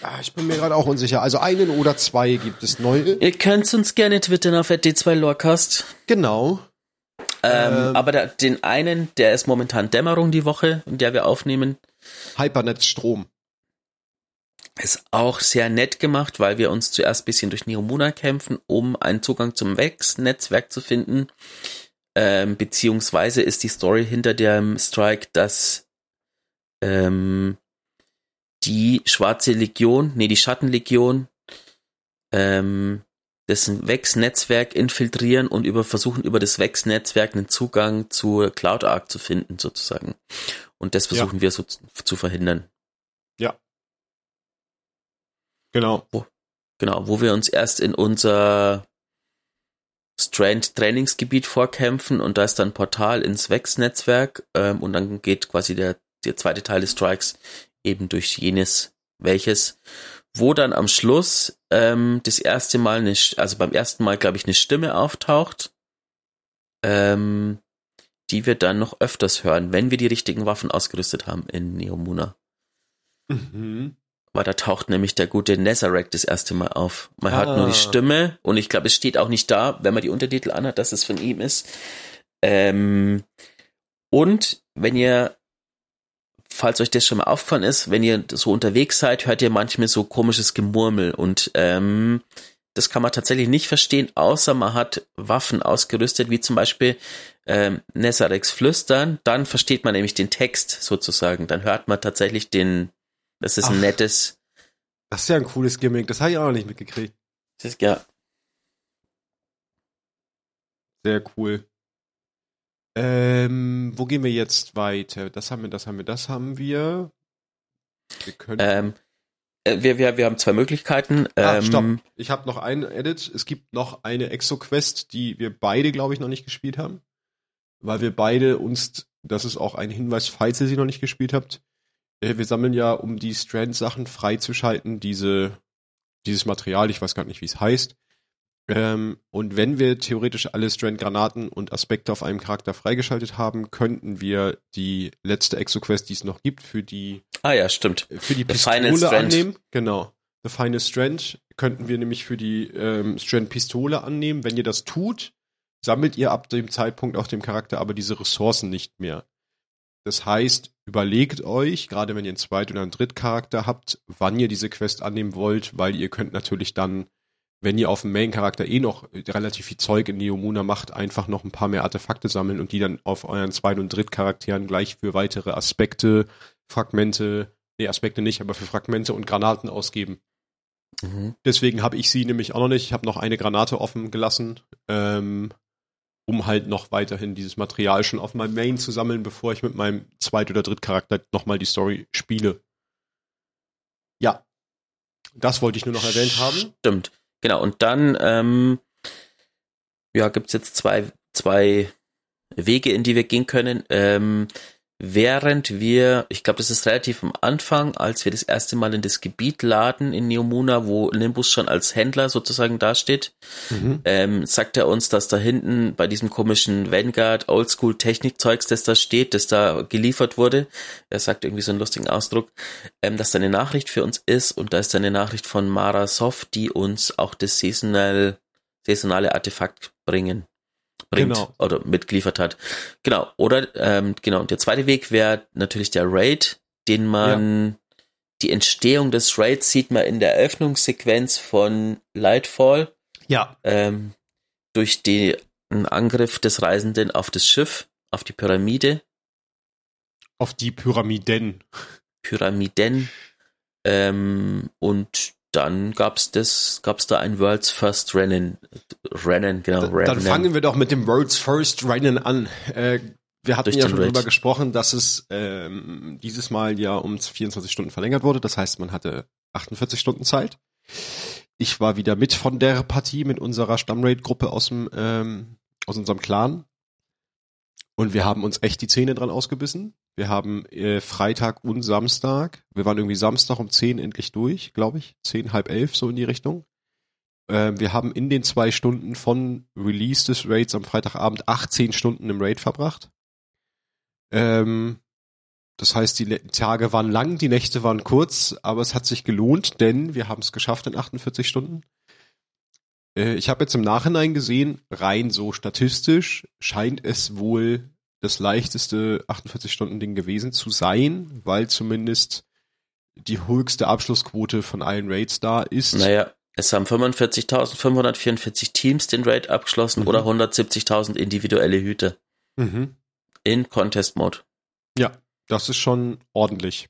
Ah, ich bin mir gerade auch unsicher. Also einen oder zwei gibt es neue. Ihr könnt uns gerne twittern auf d2 Lorecast. Genau. Ähm, Ähm. aber der, den einen, der ist momentan Dämmerung die Woche, in der wir aufnehmen. Hypernet Strom. Ist auch sehr nett gemacht, weil wir uns zuerst bisschen durch Neomuna kämpfen, um einen Zugang zum Vex-Netzwerk zu finden. Ähm, beziehungsweise ist die Story hinter dem Strike, dass ähm, die Schwarze Legion, nee, die Schattenlegion, ähm, das Vex-Netzwerk infiltrieren und über versuchen über das Vex-Netzwerk einen Zugang zur Cloud Arc zu finden, sozusagen. Und das Ja. versuchen wir so zu, verhindern. Genau. Genau, wo wir uns erst in unser Strand Trainingsgebiet vorkämpfen und da ist dann ein Portal ins Vex-Netzwerk ähm, und dann geht quasi der, der zweite Teil des Strikes eben durch jenes, welches, wo dann am Schluss ähm, das erste Mal, eine, also beim ersten Mal, glaube ich, eine Stimme auftaucht, ähm, die wir dann noch öfters hören, wenn wir die richtigen Waffen ausgerüstet haben in Neomuna. Mhm. Weil da taucht nämlich der gute Nezarek das erste Mal auf. Man ah. hört nur die Stimme und ich glaube, es steht auch nicht da, wenn man die Untertitel anhat, dass es von ihm ist. Ähm, und wenn ihr, falls euch das schon mal aufgefallen ist, wenn ihr so unterwegs seid, hört ihr manchmal so komisches Gemurmel und ähm, das kann man tatsächlich nicht verstehen, außer man hat Waffen ausgerüstet, wie zum Beispiel ähm, Nesareks Flüstern. Dann versteht man nämlich den Text sozusagen. Dann hört man tatsächlich den, das ist Ach, ein nettes. Das ist ja ein cooles Gimmick, das habe ich auch noch nicht mitgekriegt. Das ist, ja. Sehr cool. Ähm, wo gehen wir jetzt weiter? Das haben wir, das haben wir, das haben wir. Wir können. Ähm, äh, wir, wir, wir haben zwei Möglichkeiten. Ah, ähm, stopp. Ich habe noch einen Edit. Es gibt noch eine Exo-Quest, die wir beide, glaube ich, noch nicht gespielt haben. Weil wir beide uns, das ist auch ein Hinweis, falls ihr sie noch nicht gespielt habt, äh, wir sammeln ja, um die Strand-Sachen freizuschalten, diese, dieses Material, ich weiß gar nicht, wie es heißt. Ähm, und wenn wir theoretisch alle Strand-Granaten und Aspekte auf einem Charakter freigeschaltet haben, könnten wir die letzte Exo-Quest, die es noch gibt, für die Ah ja, stimmt. Für die The Pistole annehmen. Genau. The Final Strand könnten wir nämlich für die ähm, Strand-Pistole annehmen. Wenn ihr das tut, sammelt ihr ab dem Zeitpunkt auf dem Charakter aber diese Ressourcen nicht mehr. Das heißt, überlegt euch, gerade wenn ihr einen Zweit- oder einen Drittcharakter habt, wann ihr diese Quest annehmen wollt, weil ihr könnt natürlich dann wenn ihr auf dem Main-Charakter eh noch relativ viel Zeug in Neomuna macht, einfach noch ein paar mehr Artefakte sammeln und die dann auf euren Zweit- und Drittcharakteren gleich für weitere Aspekte, Fragmente, nee, Aspekte nicht, aber für Fragmente und Granaten ausgeben. Mhm. Deswegen habe ich sie nämlich auch noch nicht. Ich habe noch eine Granate offen gelassen, ähm, um halt noch weiterhin dieses Material schon auf meinem Main zu sammeln, bevor ich mit meinem Zweit- oder Drittcharakter nochmal die Story spiele. Ja. Das wollte ich nur noch erwähnt haben. Stimmt. Genau, und dann ähm, ja, gibt's jetzt zwei, zwei Wege, in die wir gehen können. Ähm, während wir, ich glaube, das ist relativ am Anfang, als wir das erste Mal in das Gebiet laden in Neomuna, wo Nimbus schon als Händler sozusagen dasteht, mhm. ähm, sagt er uns, dass da hinten bei diesem komischen Vanguard Oldschool Technikzeugs, das da steht, das da geliefert wurde, er sagt irgendwie so einen lustigen Ausdruck, ähm, dass da eine Nachricht für uns ist und da ist eine Nachricht von Mara Soft, die uns auch das saisonal, saisonale Artefakt bringen bringt genau. oder mitgeliefert hat. Genau. Oder ähm, genau. Und der zweite Weg wäre natürlich der Raid, den man ja. die Entstehung des Raids sieht man in der Eröffnungssequenz von Lightfall. Ja. Ähm, durch den Angriff des Reisenden auf das Schiff, auf die Pyramide. Auf die Pyramiden. Pyramiden. Ähm, und dann gab's das, gab's da ein World's First Rennen, Rennen, genau. Rennen. Dann fangen wir doch mit dem World's First Rennen an. Äh, wir hatten ja schon darüber gesprochen, dass es ähm, dieses Mal ja um 24 Stunden verlängert wurde. Das heißt, man hatte 48 Stunden Zeit. Ich war wieder mit von der Partie mit unserer Stammraid-Gruppe aus dem ähm, aus unserem Clan und wir haben uns echt die Zähne dran ausgebissen. Wir haben äh, Freitag und Samstag, wir waren irgendwie Samstag um 10 endlich durch, glaube ich. 10, halb elf, so in die Richtung. Ähm, wir haben in den zwei Stunden von Release des Raids am Freitagabend 18 Stunden im Raid verbracht. Ähm, das heißt, die Tage waren lang, die Nächte waren kurz, aber es hat sich gelohnt, denn wir haben es geschafft in 48 Stunden. Äh, ich habe jetzt im Nachhinein gesehen, rein so statistisch scheint es wohl das leichteste 48-Stunden-Ding gewesen zu sein, weil zumindest die höchste Abschlussquote von allen Raids da ist. Naja, es haben 45.544 Teams den Raid abgeschlossen mhm. oder 170.000 individuelle Hüte. Mhm. In Contest Mode. Ja, das ist schon ordentlich.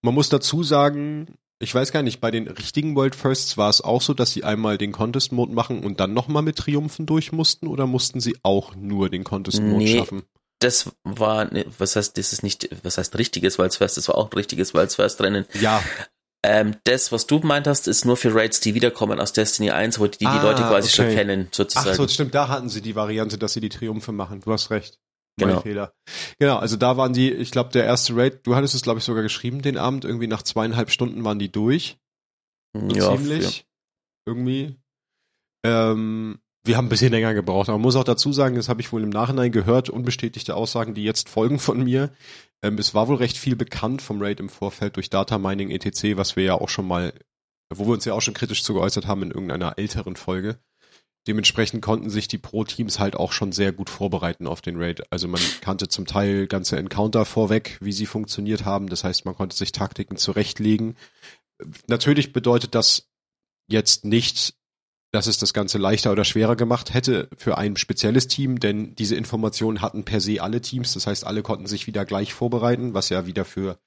Man muss dazu sagen, ich weiß gar nicht, bei den richtigen World Firsts war es auch so, dass sie einmal den Contest Mode machen und dann nochmal mit Triumphen durch mussten oder mussten sie auch nur den Contest Mode nee, schaffen? Das war, was heißt, das ist nicht, was heißt richtiges World First, das war auch ein richtiges World First Rennen. Ja. Ähm, das, was du gemeint hast, ist nur für Raids, die wiederkommen aus Destiny 1, wo die, die Ah, Leute quasi okay. schon kennen, sozusagen. Ach so, stimmt, da hatten sie die Variante, dass sie die Triumphe machen. Du hast recht. Mein Genau. Fehler. Genau, also da waren die, ich glaube, der erste Raid, du hattest es, glaube ich, sogar geschrieben den Abend, irgendwie nach zweieinhalb Stunden waren die durch. So ja, ziemlich. Irgendwie. Ähm, wir haben ein bisschen länger gebraucht. Aber man muss auch dazu sagen, das habe ich wohl im Nachhinein gehört, unbestätigte Aussagen, die jetzt folgen von mir. Ähm, es war wohl recht viel bekannt vom Raid im Vorfeld durch Data Mining etc., was wir ja auch schon mal, wo wir uns ja auch schon kritisch zu geäußert haben in irgendeiner älteren Folge. Dementsprechend konnten sich die Pro-Teams halt auch schon sehr gut vorbereiten auf den Raid. Also man kannte zum Teil ganze Encounter vorweg, wie sie funktioniert haben. Das heißt, man konnte sich Taktiken zurechtlegen. Natürlich bedeutet das jetzt nicht, dass es das Ganze leichter oder schwerer gemacht hätte für ein spezielles Team, denn diese Informationen hatten per se alle Teams. Das heißt, alle konnten sich wieder gleich vorbereiten, was ja wieder für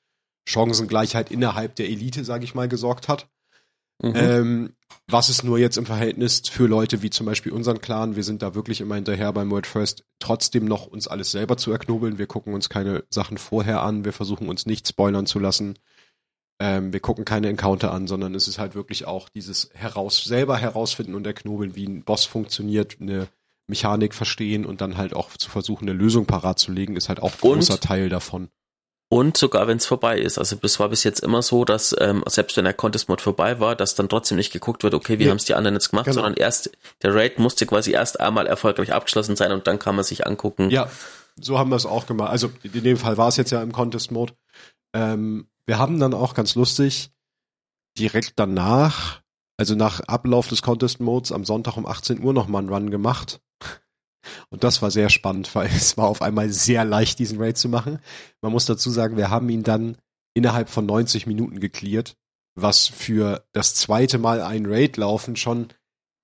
Chancengleichheit innerhalb der Elite, sage ich mal, gesorgt hat. Mhm. Ähm, was ist nur jetzt im Verhältnis für Leute wie zum Beispiel unseren Clan, wir sind da wirklich immer hinterher beim World First, trotzdem noch uns alles selber zu erknobeln. Wir gucken uns keine Sachen vorher an, wir versuchen uns nicht spoilern zu lassen. Ähm, wir gucken keine Encounter an, sondern es ist halt wirklich auch dieses heraus, selber herausfinden und erknobeln, wie ein Boss funktioniert, eine Mechanik verstehen und dann halt auch zu versuchen, eine Lösung parat zu legen, ist halt auch ein Und? großer Teil davon. Und sogar wenn es vorbei ist. Also das war bis jetzt immer so, dass ähm, selbst wenn der Contest-Mode vorbei war, dass dann trotzdem nicht geguckt wird, okay, wie Nee. haben es die anderen jetzt gemacht, Genau. sondern erst der Raid musste quasi erst einmal erfolgreich abgeschlossen sein und dann kann man sich angucken. Ja, so haben wir es auch gemacht. Also in dem Fall war es jetzt ja im Contest-Mode. Ähm, wir haben dann auch ganz lustig direkt danach, also nach Ablauf des Contest-Modes am Sonntag um 18 Uhr nochmal einen Run gemacht. Und das war sehr spannend, weil es war auf einmal sehr leicht, diesen Raid zu machen. Man muss dazu sagen, wir haben ihn dann innerhalb von 90 Minuten geklärt, was für das zweite Mal einen Raid laufen schon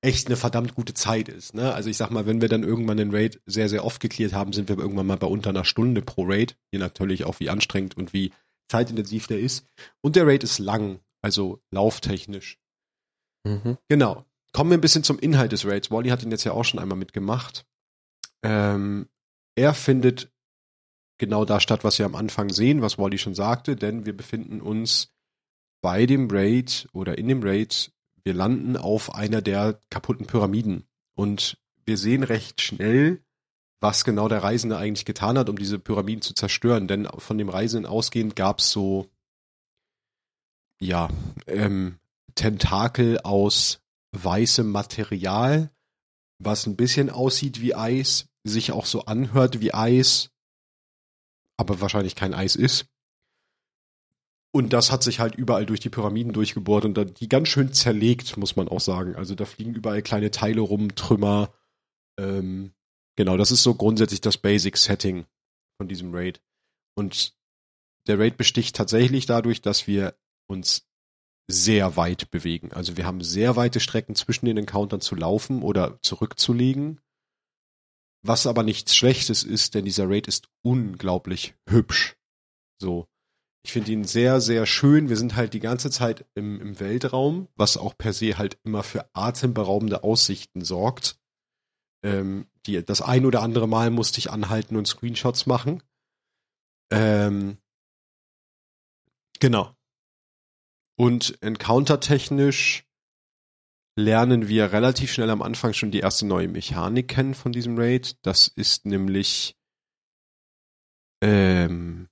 echt eine verdammt gute Zeit ist. Ne? Also ich sag mal, wenn wir dann irgendwann den Raid sehr, sehr oft geklärt haben, sind wir irgendwann mal bei unter einer Stunde pro Raid, je natürlich auch wie anstrengend und wie zeitintensiv der ist. Und der Raid ist lang, also lauftechnisch. Mhm. Genau. Kommen wir ein bisschen zum Inhalt des Raids. Wally hat ihn jetzt ja auch schon einmal mitgemacht. Ähm, er findet genau da statt, was wir am Anfang sehen, was Wally schon sagte, denn wir befinden uns bei dem Raid oder in dem Raid, wir landen auf einer der kaputten Pyramiden und wir sehen recht schnell, was genau der Reisende eigentlich getan hat, um diese Pyramiden zu zerstören, denn von dem Reisenden ausgehend gab es so, ja, ähm, Tentakel aus weißem Material, was ein bisschen aussieht wie Eis, sich auch so anhört wie Eis, aber wahrscheinlich kein Eis ist. Und das hat sich halt überall durch die Pyramiden durchgebohrt und dann die ganz schön zerlegt, muss man auch sagen. Also da fliegen überall kleine Teile rum, Trümmer. Ähm, genau, das ist so grundsätzlich das Basic-Setting von diesem Raid. Und der Raid besticht tatsächlich dadurch, dass wir uns sehr weit bewegen. Also wir haben sehr weite Strecken zwischen den Encountern zu laufen oder zurückzulegen. Was aber nichts Schlechtes ist, denn dieser Raid ist unglaublich hübsch. So. Ich finde ihn sehr, sehr schön. Wir sind halt die ganze Zeit im, im Weltraum, was auch per se halt immer für atemberaubende Aussichten sorgt. Ähm, die, das ein oder andere Mal musste ich anhalten und Screenshots machen. Ähm, genau. Und Encounter-technisch lernen wir relativ schnell am Anfang schon die erste neue Mechanik kennen von diesem Raid. Das ist nämlich ähm,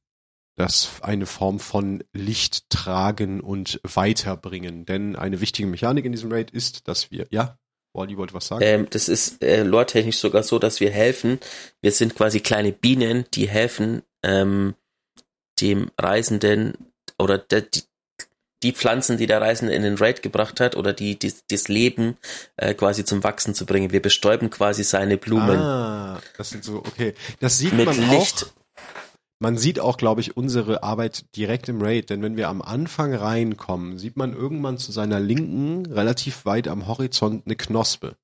das eine Form von Licht tragen und weiterbringen. Denn eine wichtige Mechanik in diesem Raid ist, dass wir, ja, Wally wollte was sagen. Ähm, das ist äh, lore-technisch sogar so, dass wir helfen. Wir sind quasi kleine Bienen, die helfen ähm, dem Reisenden oder der, die, die Pflanzen, die der Reisende in den Raid gebracht hat oder die, die das Leben äh, quasi zum Wachsen zu bringen. Wir bestäuben quasi seine Blumen Ah, das sind so, okay. Das sieht mit man Licht. auch. Man sieht auch, glaube ich, unsere Arbeit direkt im Raid, denn wenn wir am Anfang reinkommen, sieht man irgendwann zu seiner Linken, relativ weit am Horizont, eine Knospe.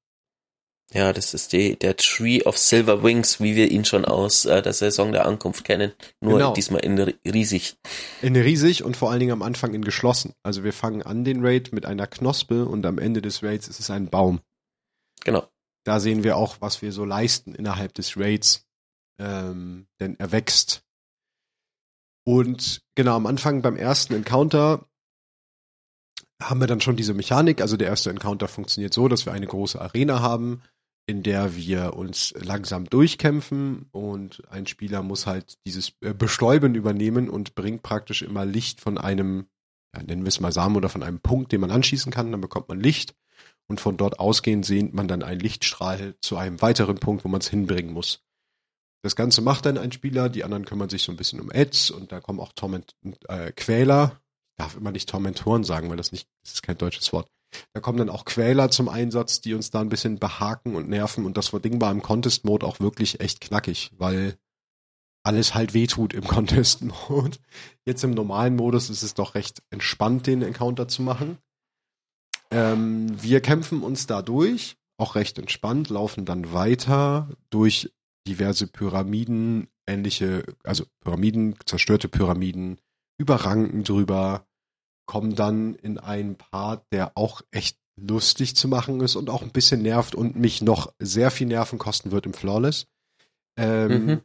Ja, das ist die, der Tree of Silver Wings, wie wir ihn schon aus äh, der Saison der Ankunft kennen. Nur Genau. diesmal in ri- riesig. In riesig und vor allen Dingen am Anfang in geschlossen. Also wir fangen an den Raid mit einer Knospe und am Ende des Raids ist es ein Baum. Genau. Da sehen wir auch, was wir so leisten innerhalb des Raids. Ähm, denn er wächst. Und genau am Anfang beim ersten Encounter haben wir dann schon diese Mechanik. Also der erste Encounter funktioniert so, dass wir eine große Arena haben, in der wir uns langsam durchkämpfen und ein Spieler muss halt dieses äh, Bestäuben übernehmen und bringt praktisch immer Licht von einem, ja, nennen wir es mal Samen oder von einem Punkt, den man anschießen kann. Dann bekommt man Licht und von dort ausgehend sehnt man dann einen Lichtstrahl zu einem weiteren Punkt, wo man es hinbringen muss. Das Ganze macht dann ein Spieler, die anderen kümmern sich so ein bisschen um Ads und da kommen auch Torment äh, Quäler. Ich darf immer nicht Tormentoren sagen, weil das nicht, das ist kein deutsches Wort. Da kommen dann auch Quäler zum Einsatz, die uns da ein bisschen behaken und nerven und das Ding war im Contest-Mode auch wirklich echt knackig, weil alles halt wehtut im Contest-Mode. Jetzt im normalen Modus ist es doch recht entspannt, den Encounter zu machen. Ähm, wir kämpfen uns da durch, auch recht entspannt, laufen dann weiter durch diverse Pyramiden, ähnliche, also Pyramiden, zerstörte Pyramiden, über Ranken drüber, kommen dann in einen Part, der auch echt lustig zu machen ist und auch ein bisschen nervt und mich noch sehr viel Nerven kosten wird im Flawless. Ähm, mhm.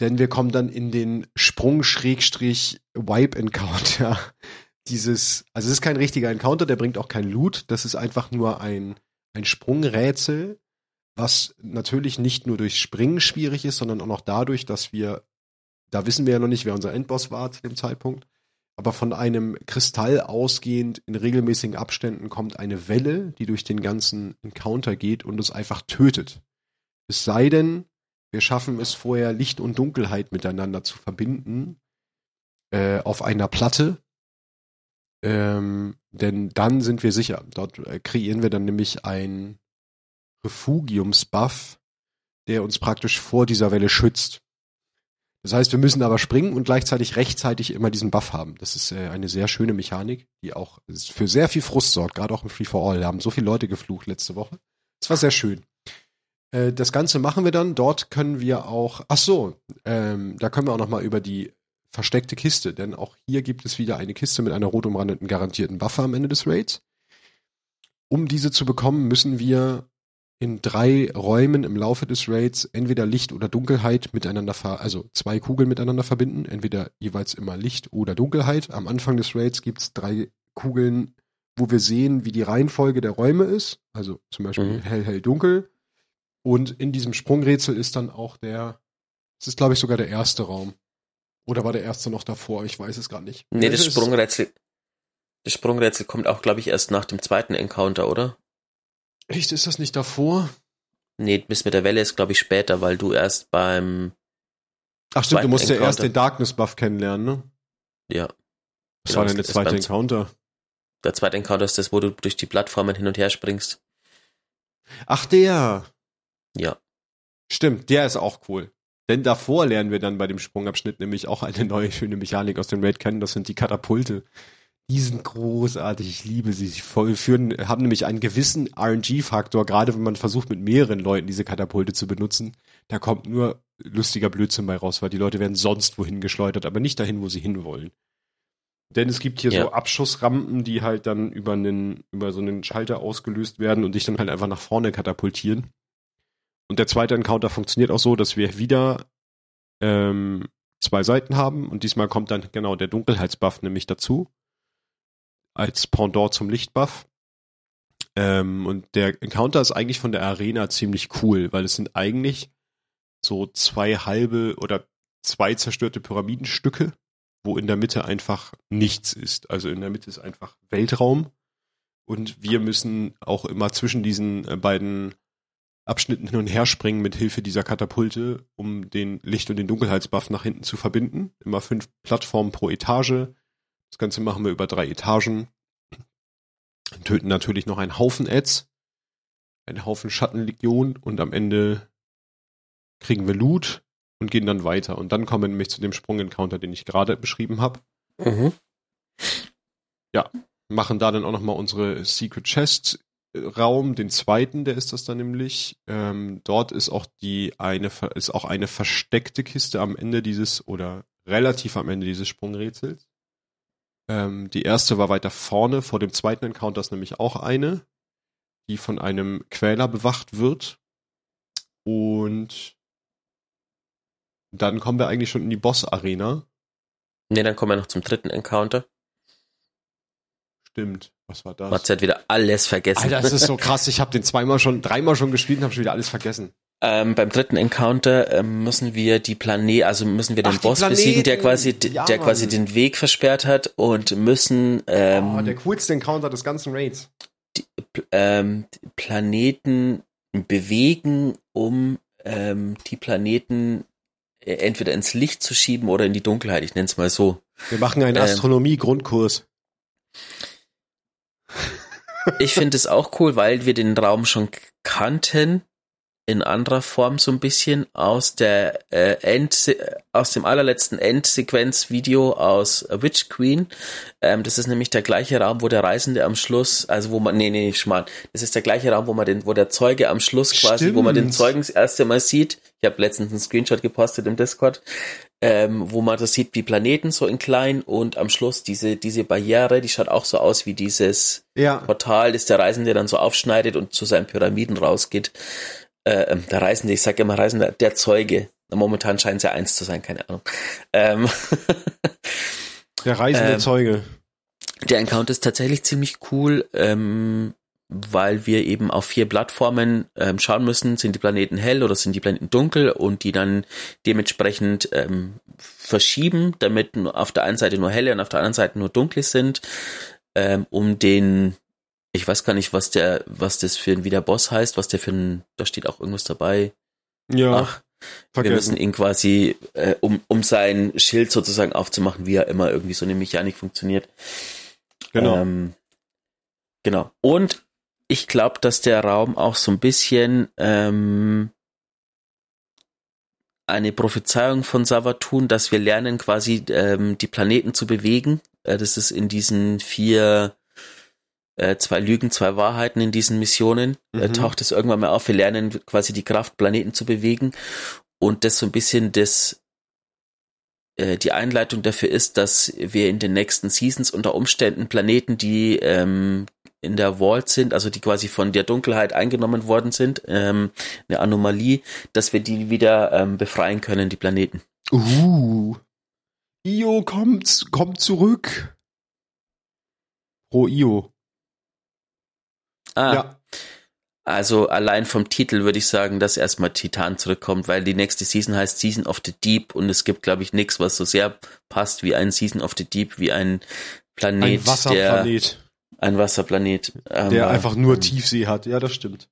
Denn wir kommen dann in den Sprung-Wipe-Encounter. Dieses, also es ist kein richtiger Encounter, der bringt auch kein Loot. Das ist einfach nur ein, ein Sprungrätsel, was natürlich nicht nur durch Springen schwierig ist, sondern auch noch dadurch, dass wir, da wissen wir ja noch nicht, wer unser Endboss war zu dem Zeitpunkt, aber von einem Kristall ausgehend in regelmäßigen Abständen kommt eine Welle, die durch den ganzen Encounter geht und uns einfach tötet. Es sei denn, wir schaffen es vorher, Licht und Dunkelheit miteinander zu verbinden äh, auf einer Platte. Ähm, denn dann sind wir sicher. Dort äh, kreieren wir dann nämlich ein Refugiumsbuff, der uns praktisch vor dieser Welle schützt. Das heißt, wir müssen aber springen und gleichzeitig rechtzeitig immer diesen Buff haben. Das ist äh, eine sehr schöne Mechanik, die auch für sehr viel Frust sorgt, gerade auch im Free for All. Da haben so viele Leute geflucht letzte Woche. Es war sehr schön. Äh, das Ganze machen wir dann. Dort können wir auch, ach so, ähm, da können wir auch noch mal über die versteckte Kiste, denn auch hier gibt es wieder eine Kiste mit einer rot umrandeten garantierten Waffe am Ende des Raids. Um diese zu bekommen, müssen wir in drei Räumen im Laufe des Raids entweder Licht oder Dunkelheit miteinander ver also zwei Kugeln miteinander verbinden, entweder jeweils immer Licht oder Dunkelheit. Am Anfang des Raids gibt's drei Kugeln, wo wir sehen, wie die Reihenfolge der Räume ist, also zum Beispiel mhm. hell, hell, dunkel. Und in diesem Sprungrätsel ist dann auch der, es ist glaube ich sogar der erste Raum. Oder war der erste noch davor? Ich weiß es gar nicht. Nee, das Sprungrätsel, das Sprungrätsel kommt auch glaube ich erst nach dem zweiten Encounter, oder? Echt, ist das nicht davor? Nee, bis mit der Welle ist, glaube ich, später, weil du erst beim. Ach stimmt, du musst Encounter. ja erst den Darkness Buff kennenlernen, ne? Ja. Was genau, war denn der zweite Encounter? Der zweite Encounter ist das, wo du durch die Plattformen hin und her springst. Ach, der. Ja. Stimmt, der ist auch cool. Denn davor lernen wir dann bei dem Sprungabschnitt nämlich auch eine neue schöne Mechanik aus dem Raid kennen, das sind die Katapulte. Die sind großartig, ich liebe sie. Sie führen, haben nämlich einen gewissen RNG-Faktor, gerade wenn man versucht, mit mehreren Leuten diese Katapulte zu benutzen. Da kommt nur lustiger Blödsinn bei raus, weil die Leute werden sonst wohin geschleudert, aber nicht dahin, wo sie hinwollen. Denn es gibt hier ja. so Abschussrampen, die halt dann über einen, über so einen Schalter ausgelöst werden und dich dann halt einfach nach vorne katapultieren. Und der zweite Encounter funktioniert auch so, dass wir wieder ähm, zwei Seiten haben und diesmal kommt dann genau der Dunkelheitsbuff nämlich dazu als Pendant zum Lichtbuff. Ähm, und der Encounter ist eigentlich von der Arena ziemlich cool, weil es sind eigentlich so zwei halbe oder zwei zerstörte Pyramidenstücke, wo in der Mitte einfach nichts ist. Also in der Mitte ist einfach Weltraum. Und wir müssen auch immer zwischen diesen äh, beiden Abschnitten hin und her springen mit Hilfe dieser Katapulte, um den Licht- und den Dunkelheitsbuff nach hinten zu verbinden. Immer fünf Plattformen pro Etage. Das Ganze machen wir über drei Etagen. Töten natürlich noch einen Haufen Ads, einen Haufen Schattenlegion und am Ende kriegen wir Loot und gehen dann weiter. Und dann kommen wir nämlich zu dem Sprung-Encounter, den ich gerade beschrieben habe. Mhm. Ja, machen da dann auch nochmal unsere Secret Chest Raum, den zweiten, der ist das dann nämlich. Ähm, dort ist auch die eine ist auch eine versteckte Kiste am Ende dieses oder relativ am Ende dieses Sprungrätsels. Ähm, die erste war weiter vorne, vor dem zweiten Encounter ist nämlich auch eine, die von einem Quäler bewacht wird. Und dann kommen wir eigentlich schon in die Boss-Arena. Ne, dann kommen wir noch zum dritten Encounter. Stimmt. Was war das? Matze hat wieder alles vergessen. Alter, das ist so krass. Ich habe den zweimal schon, dreimal schon gespielt und habe schon wieder alles vergessen. Ähm, beim dritten Encounter ähm, müssen wir die Planet, also müssen wir den Ach, die Boss besiegen, der quasi. Ja, der quasi Mann. den Weg versperrt hat und müssen ähm, oh, der coolste Encounter des ganzen Raids. ähm, Planeten bewegen, um ähm, die Planeten äh, entweder ins Licht zu schieben oder in die Dunkelheit. Ich nenne es mal so. Wir machen einen Ähm. Astronomie-Grundkurs. Ich finde es auch cool, weil wir den Raum schon kannten in anderer Form so ein bisschen aus der äh, End aus dem allerletzten Endsequenz-Video aus Witch Queen. Ähm, das ist nämlich der gleiche Raum, wo der Reisende am Schluss, also wo man, nee, nee, Schmarrn, das ist der gleiche Raum, wo man den, wo der Zeuge am Schluss quasi, wo man den Stimmt. Zeugen das erste Mal sieht. Ich habe letztens einen Screenshot gepostet im Discord, ähm, wo man das sieht wie Planeten so in klein und am Schluss diese diese Barriere, die schaut auch so aus wie dieses Ja. Portal, das der Reisende dann so aufschneidet und zu seinen Pyramiden rausgeht. Äh, ähm, der Reisende, ich sage immer Reisender, der Zeuge. Momentan scheint es ja eins zu sein, keine Ahnung. Ähm, Der reisende Ähm, Zeuge. der Encounter ist tatsächlich ziemlich cool, ähm, weil wir eben auf vier Plattformen ähm, schauen müssen, sind die Planeten hell oder sind die Planeten dunkel und die dann dementsprechend ähm, verschieben, damit auf der einen Seite nur helle und auf der anderen Seite nur dunkle sind, ähm, um den, ich weiß gar nicht, was der, was das für ein, wie der Boss heißt, was der für ein, da steht auch irgendwas dabei. Ja, Ach, wir müssen ihn quasi, äh, um, um sein Schild sozusagen aufzumachen, wie er immer irgendwie so eine Mechanik funktioniert. genau. Ähm, genau. Und ich glaube, dass der Raum auch so ein bisschen ähm, eine Prophezeiung von Savatun, dass wir lernen, quasi ähm, die Planeten zu bewegen. Äh, das ist in diesen vier, äh, zwei Lügen, zwei Wahrheiten in diesen Missionen, äh, Mhm. taucht es irgendwann mal auf. Wir lernen quasi die Kraft, Planeten zu bewegen. Und das so ein bisschen das äh, die Einleitung dafür ist, dass wir in den nächsten Seasons unter Umständen Planeten, die ähm, in der Vault sind, also die quasi von der Dunkelheit eingenommen worden sind, ähm, eine Anomalie, dass wir die wieder ähm, befreien können, die Planeten. Uh. Io kommt, kommt zurück. Pro Io. Ah, Ja. also allein vom Titel würde ich sagen, dass erstmal Titan zurückkommt, weil die nächste Season heißt Season of the Deep und es gibt, glaube ich, nichts, was so sehr passt wie ein Season of the Deep, wie ein Planet, Ein Wasserplanet, der ein Wasserplanet. Ähm, der einfach nur ähm, Tiefsee hat. Ja, das stimmt.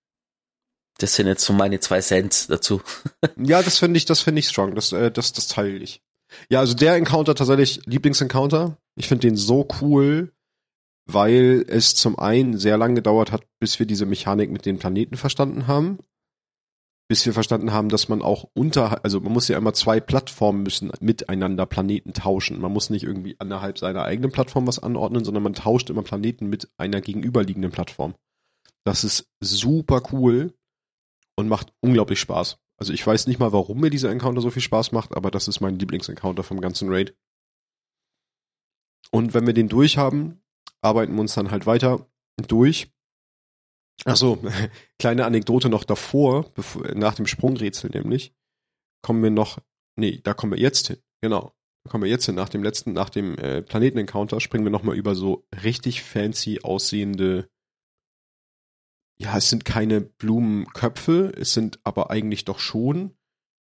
Das sind jetzt so meine zwei Cents dazu. Ja, das finde ich, das finde ich strong. Das, äh, das, das teile ich. Ja, also der Encounter tatsächlich Lieblingsencounter. Ich finde den so cool, weil es zum einen sehr lange gedauert hat, bis wir diese Mechanik mit den Planeten verstanden haben. Bis wir verstanden haben, dass man auch unter, also man muss ja immer zwei Plattformen müssen miteinander Planeten tauschen. Man muss nicht irgendwie innerhalb seiner eigenen Plattform was anordnen, sondern man tauscht immer Planeten mit einer gegenüberliegenden Plattform. Das ist super cool und macht unglaublich Spaß. Also ich weiß nicht mal, warum mir dieser Encounter so viel Spaß macht, aber das ist mein Lieblingsencounter vom ganzen Raid. Und wenn wir den durch haben, arbeiten wir uns dann halt weiter durch. Ach so, kleine Anekdote noch davor, bevor, nach dem Sprungrätsel nämlich, kommen wir noch, nee, da kommen wir jetzt hin, genau. Da kommen wir jetzt hin, nach dem letzten, nach dem äh, Planeten-Encounter springen wir nochmal über so richtig fancy aussehende, ja, es sind keine Blumenköpfe, es sind aber eigentlich doch schon,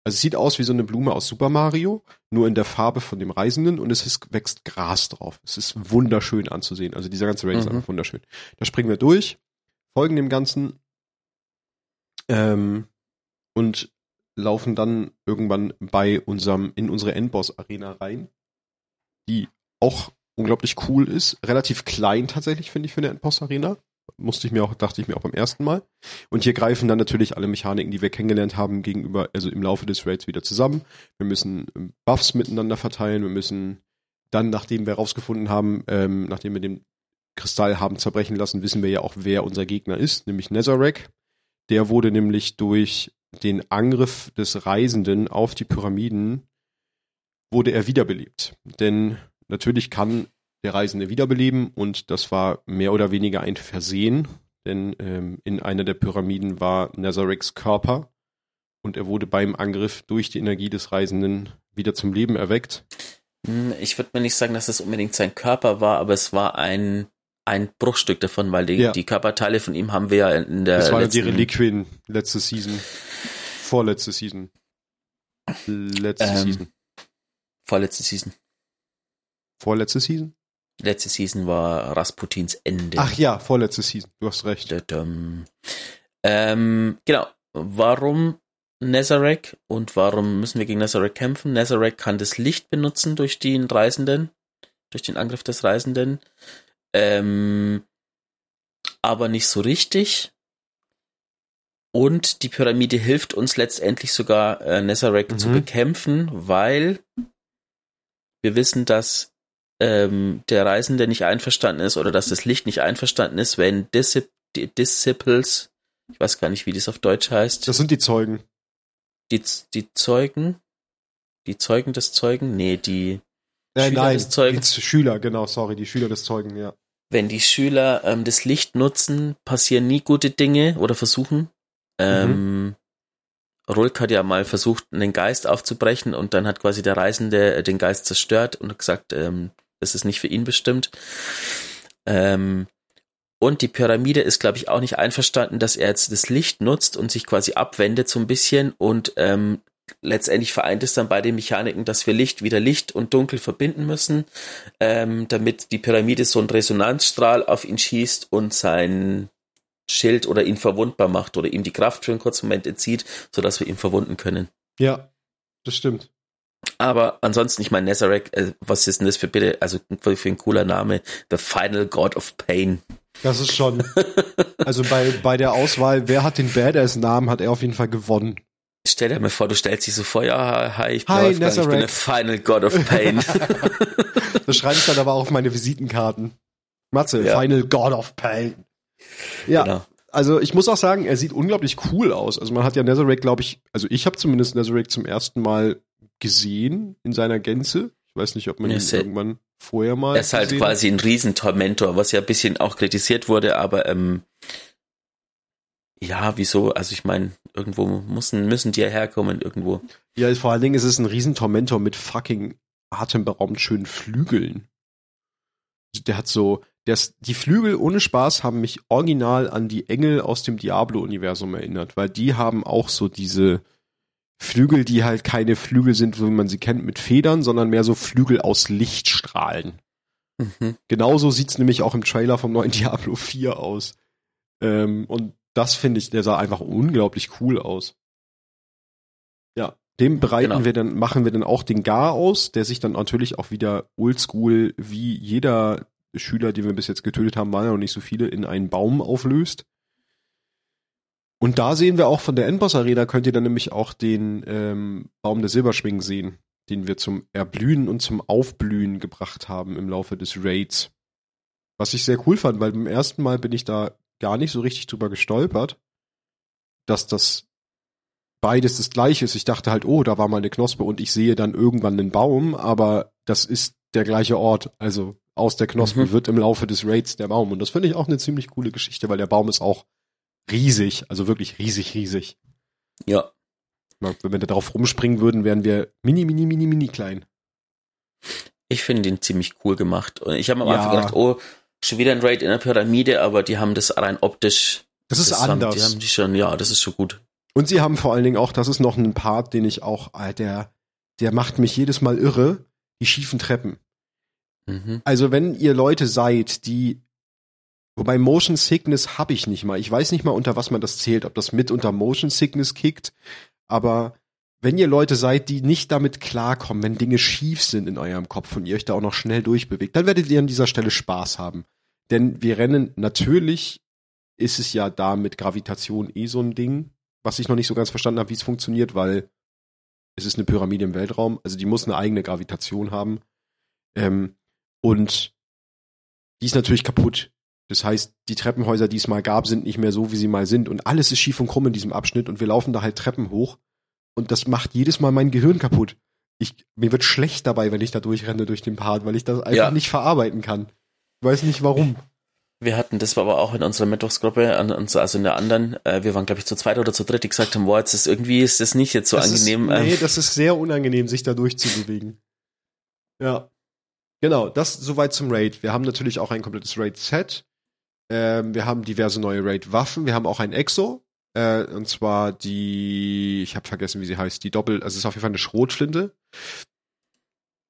also es sieht aus wie so eine Blume aus Super Mario, nur in der Farbe von dem Reisenden und es ist, wächst Gras drauf. Es ist wunderschön anzusehen. Also dieser ganze ist Mhm. einfach wunderschön. Da springen wir durch, folgen dem Ganzen ähm, und laufen dann irgendwann bei unserem, in unsere Endboss-Arena rein, die auch unglaublich cool ist. Relativ klein tatsächlich, finde ich, für eine Endboss-Arena. Musste ich mir auch, dachte ich mir auch beim ersten Mal. Und hier greifen dann natürlich alle Mechaniken, die wir kennengelernt haben, gegenüber, also im Laufe des Raids wieder zusammen. Wir müssen ähm, Buffs miteinander verteilen, wir müssen dann, nachdem wir herausgefunden haben, ähm, nachdem wir den Kristall haben zerbrechen lassen, wissen wir ja auch, wer unser Gegner ist, nämlich Nezarek. Der wurde nämlich durch den Angriff des Reisenden auf die Pyramiden wurde er wiederbelebt. Denn natürlich kann der Reisende wiederbeleben und das war mehr oder weniger ein Versehen, denn ähm, in einer der Pyramiden war Nazareks Körper und er wurde beim Angriff durch die Energie des Reisenden wieder zum Leben erweckt. Hm, Ich würde mir nicht sagen, dass es unbedingt sein Körper war, aber es war ein, ein Bruchstück davon, weil die, Ja. die Körperteile von ihm haben wir ja in der Das waren die letzten, Reliquien letzte Season. Vorletzte Season. Letzte Ähm. Season. vorletzte Season. Vorletzte Season? Letzte Season war Rasputins Ende. Ach ja, vorletzte Season. Du hast recht. Ähm, genau. Warum Nazarek und warum müssen wir gegen Nazarek kämpfen? Nazarek kann das Licht benutzen durch den Reisenden, durch den Angriff des Reisenden, ähm, aber nicht so richtig. Und die Pyramide hilft uns letztendlich sogar, äh, Nazarek Mhm. zu bekämpfen, weil wir wissen, dass ähm, der Reisende nicht einverstanden ist oder dass das Licht nicht einverstanden ist, wenn Discip die Disciples, ich weiß gar nicht, wie das auf Deutsch heißt, Das sind die Zeugen. die, die Zeugen, die Zeugen des Zeugen, nee, die, Äh, Schüler nein, des Zeugen. die Schüler, genau, sorry, die Schüler des Zeugen, ja. wenn die Schüler ähm, das Licht nutzen, passieren nie gute Dinge oder versuchen. Ähm, Rulk hat ja mal versucht, einen Geist aufzubrechen und dann hat quasi der Reisende äh, den Geist zerstört und gesagt, ähm, das ist nicht für ihn bestimmt. Ähm, und die Pyramide ist, glaube ich, auch nicht einverstanden, dass er jetzt das Licht nutzt und sich quasi abwendet so ein bisschen und ähm, letztendlich vereint es dann bei den Mechaniken, dass wir Licht wieder Licht und Dunkel verbinden müssen, ähm, damit die Pyramide so einen Resonanzstrahl auf ihn schießt und sein Schild oder ihn verwundbar macht oder ihm die Kraft für einen kurzen Moment entzieht, sodass wir ihn verwunden können. Ja, das stimmt. Aber ansonsten, ich meine, Nazarek, äh, was ist denn das für bitte, also für ein cooler Name? The Final God of Pain. Das ist schon. also bei, bei der Auswahl, wer hat den Badass-Namen, hat er auf jeden Fall gewonnen. Stell dir mal vor, du stellst dich so vor, ja, hi, ich bin, Hi, Wolfgang, ich bin der. Final God of Pain. Das schreibe ich dann aber auch auf meine Visitenkarten. Matze, Ja. Final God of Pain. Ja, genau. also ich muss auch sagen, er sieht unglaublich cool aus. Also man hat ja Nazarek, glaube ich, also ich habe zumindest Nazarek zum ersten Mal gesehen in seiner Gänze. Ich weiß nicht, ob man Ja, ihn sehr- irgendwann vorher mal Er ist halt quasi ein Riesentormentor, was ja ein bisschen auch kritisiert wurde, aber ähm, ja, wieso? Also ich meine, irgendwo müssen, müssen die ja herkommen, irgendwo. hat. Ja, vor allen Dingen ist es ein Riesentormentor mit fucking atemberaubend schönen Flügeln. Der hat so, ist, die Flügel ohne Spaß haben mich original an die Engel aus dem Diablo-Universum erinnert, weil die haben auch so diese Flügel, die halt keine Flügel sind, so wie man sie kennt, mit Federn, sondern mehr so Flügel aus Lichtstrahlen. Mhm. Genauso sieht's nämlich auch im Trailer vom neuen Diablo 4 aus. Ähm, und das finde ich, der sah einfach unglaublich cool aus. Ja, dem bereiten Genau. wir dann, machen wir dann auch den Gar aus, der sich dann natürlich auch wieder oldschool, wie jeder Schüler, den wir bis jetzt getötet haben, waren ja noch nicht so viele, in einen Baum auflöst. Und da sehen wir auch von der Endboss Arena, könnt ihr dann nämlich auch den ähm, Baum der Silberschwingen sehen, den wir zum Erblühen und zum Aufblühen gebracht haben im Laufe des Raids. Was ich sehr cool fand, weil beim ersten Mal bin ich da gar nicht so richtig drüber gestolpert, dass das beides das gleiche ist. Ich dachte halt, oh, da war mal eine Knospe und ich sehe dann irgendwann einen Baum, aber das ist der gleiche Ort. Also aus der Knospe Mhm. wird im Laufe des Raids der Baum. Und das finde ich auch eine ziemlich coole Geschichte, weil der Baum ist auch riesig, also wirklich riesig, riesig. Ja, Wenn wir da drauf rumspringen würden, wären wir mini, mini, mini, mini klein. ich finde ihn ziemlich cool gemacht. Und ich habe am Ja. Anfang gedacht, oh, schon wieder ein Raid in der Pyramide, aber die haben das rein optisch. Das ist haben, anders. Die haben die schon, ja, das ist schon gut. Und sie haben vor allen Dingen auch, das ist noch ein Part, den ich auch, äh, der, der macht mich jedes Mal irre, die schiefen Treppen. Mhm. Also wenn ihr Leute seid, die, wobei Motion Sickness habe ich nicht mal. Ich weiß nicht mal, unter was man das zählt, ob das mit unter Motion Sickness kickt, aber wenn ihr Leute seid, die nicht damit klarkommen, wenn Dinge schief sind in eurem Kopf und ihr euch da auch noch schnell durchbewegt, dann werdet ihr an dieser Stelle Spaß haben. Denn wir rennen, natürlich ist es ja da mit Gravitation eh so ein Ding, was ich noch nicht so ganz verstanden habe, wie es funktioniert, weil es ist eine Pyramide im Weltraum, also die muss eine eigene Gravitation haben. Ähm, und die ist natürlich kaputt. Das heißt, die Treppenhäuser, die es mal gab, sind nicht mehr so, wie sie mal sind. Und alles ist schief und krumm in diesem Abschnitt und wir laufen da halt Treppen hoch. Und das macht jedes Mal mein Gehirn kaputt. Ich, mir wird schlecht dabei, wenn ich da durchrenne durch den Part, weil ich das einfach Ja. nicht verarbeiten kann. Ich weiß nicht warum. Wir hatten, das war aber auch in unserer Mittwochsgruppe, also in der anderen, äh, wir waren, glaube ich, zu zweit oder zu dritt, die gesagt haben, boah, jetzt ist irgendwie ist das nicht jetzt so das angenehm. Ist, nee, ähm, das ist sehr unangenehm, sich da durchzubewegen. Ja. Genau, das soweit zum Raid. Wir haben natürlich auch ein komplettes Raid-Set. Ähm, wir haben diverse neue Raid-Waffen. Wir haben auch ein Exo. Äh, und zwar die, ich habe vergessen, wie sie heißt, die Doppel, also es ist auf jeden Fall eine Schrotflinte.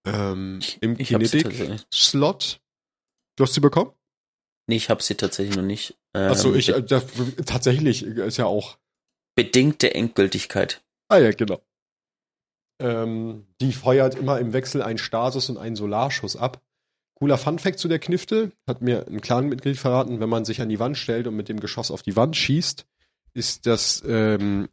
Ähm, Im Kinetic-Slot. Du hast sie bekommen? Nee, ich habe sie tatsächlich noch nicht. Ähm, Achso, ich, äh, das, tatsächlich ist ja auch. Bedingte Endgültigkeit. Ah ja, genau. Ähm, die feuert immer im Wechsel einen Stasis und einen Solarschuss ab. Cooler Funfact zu der Knifte, hat mir ein Clanmitglied verraten, wenn man sich an die Wand stellt und mit dem Geschoss auf die Wand schießt, ist das ähm,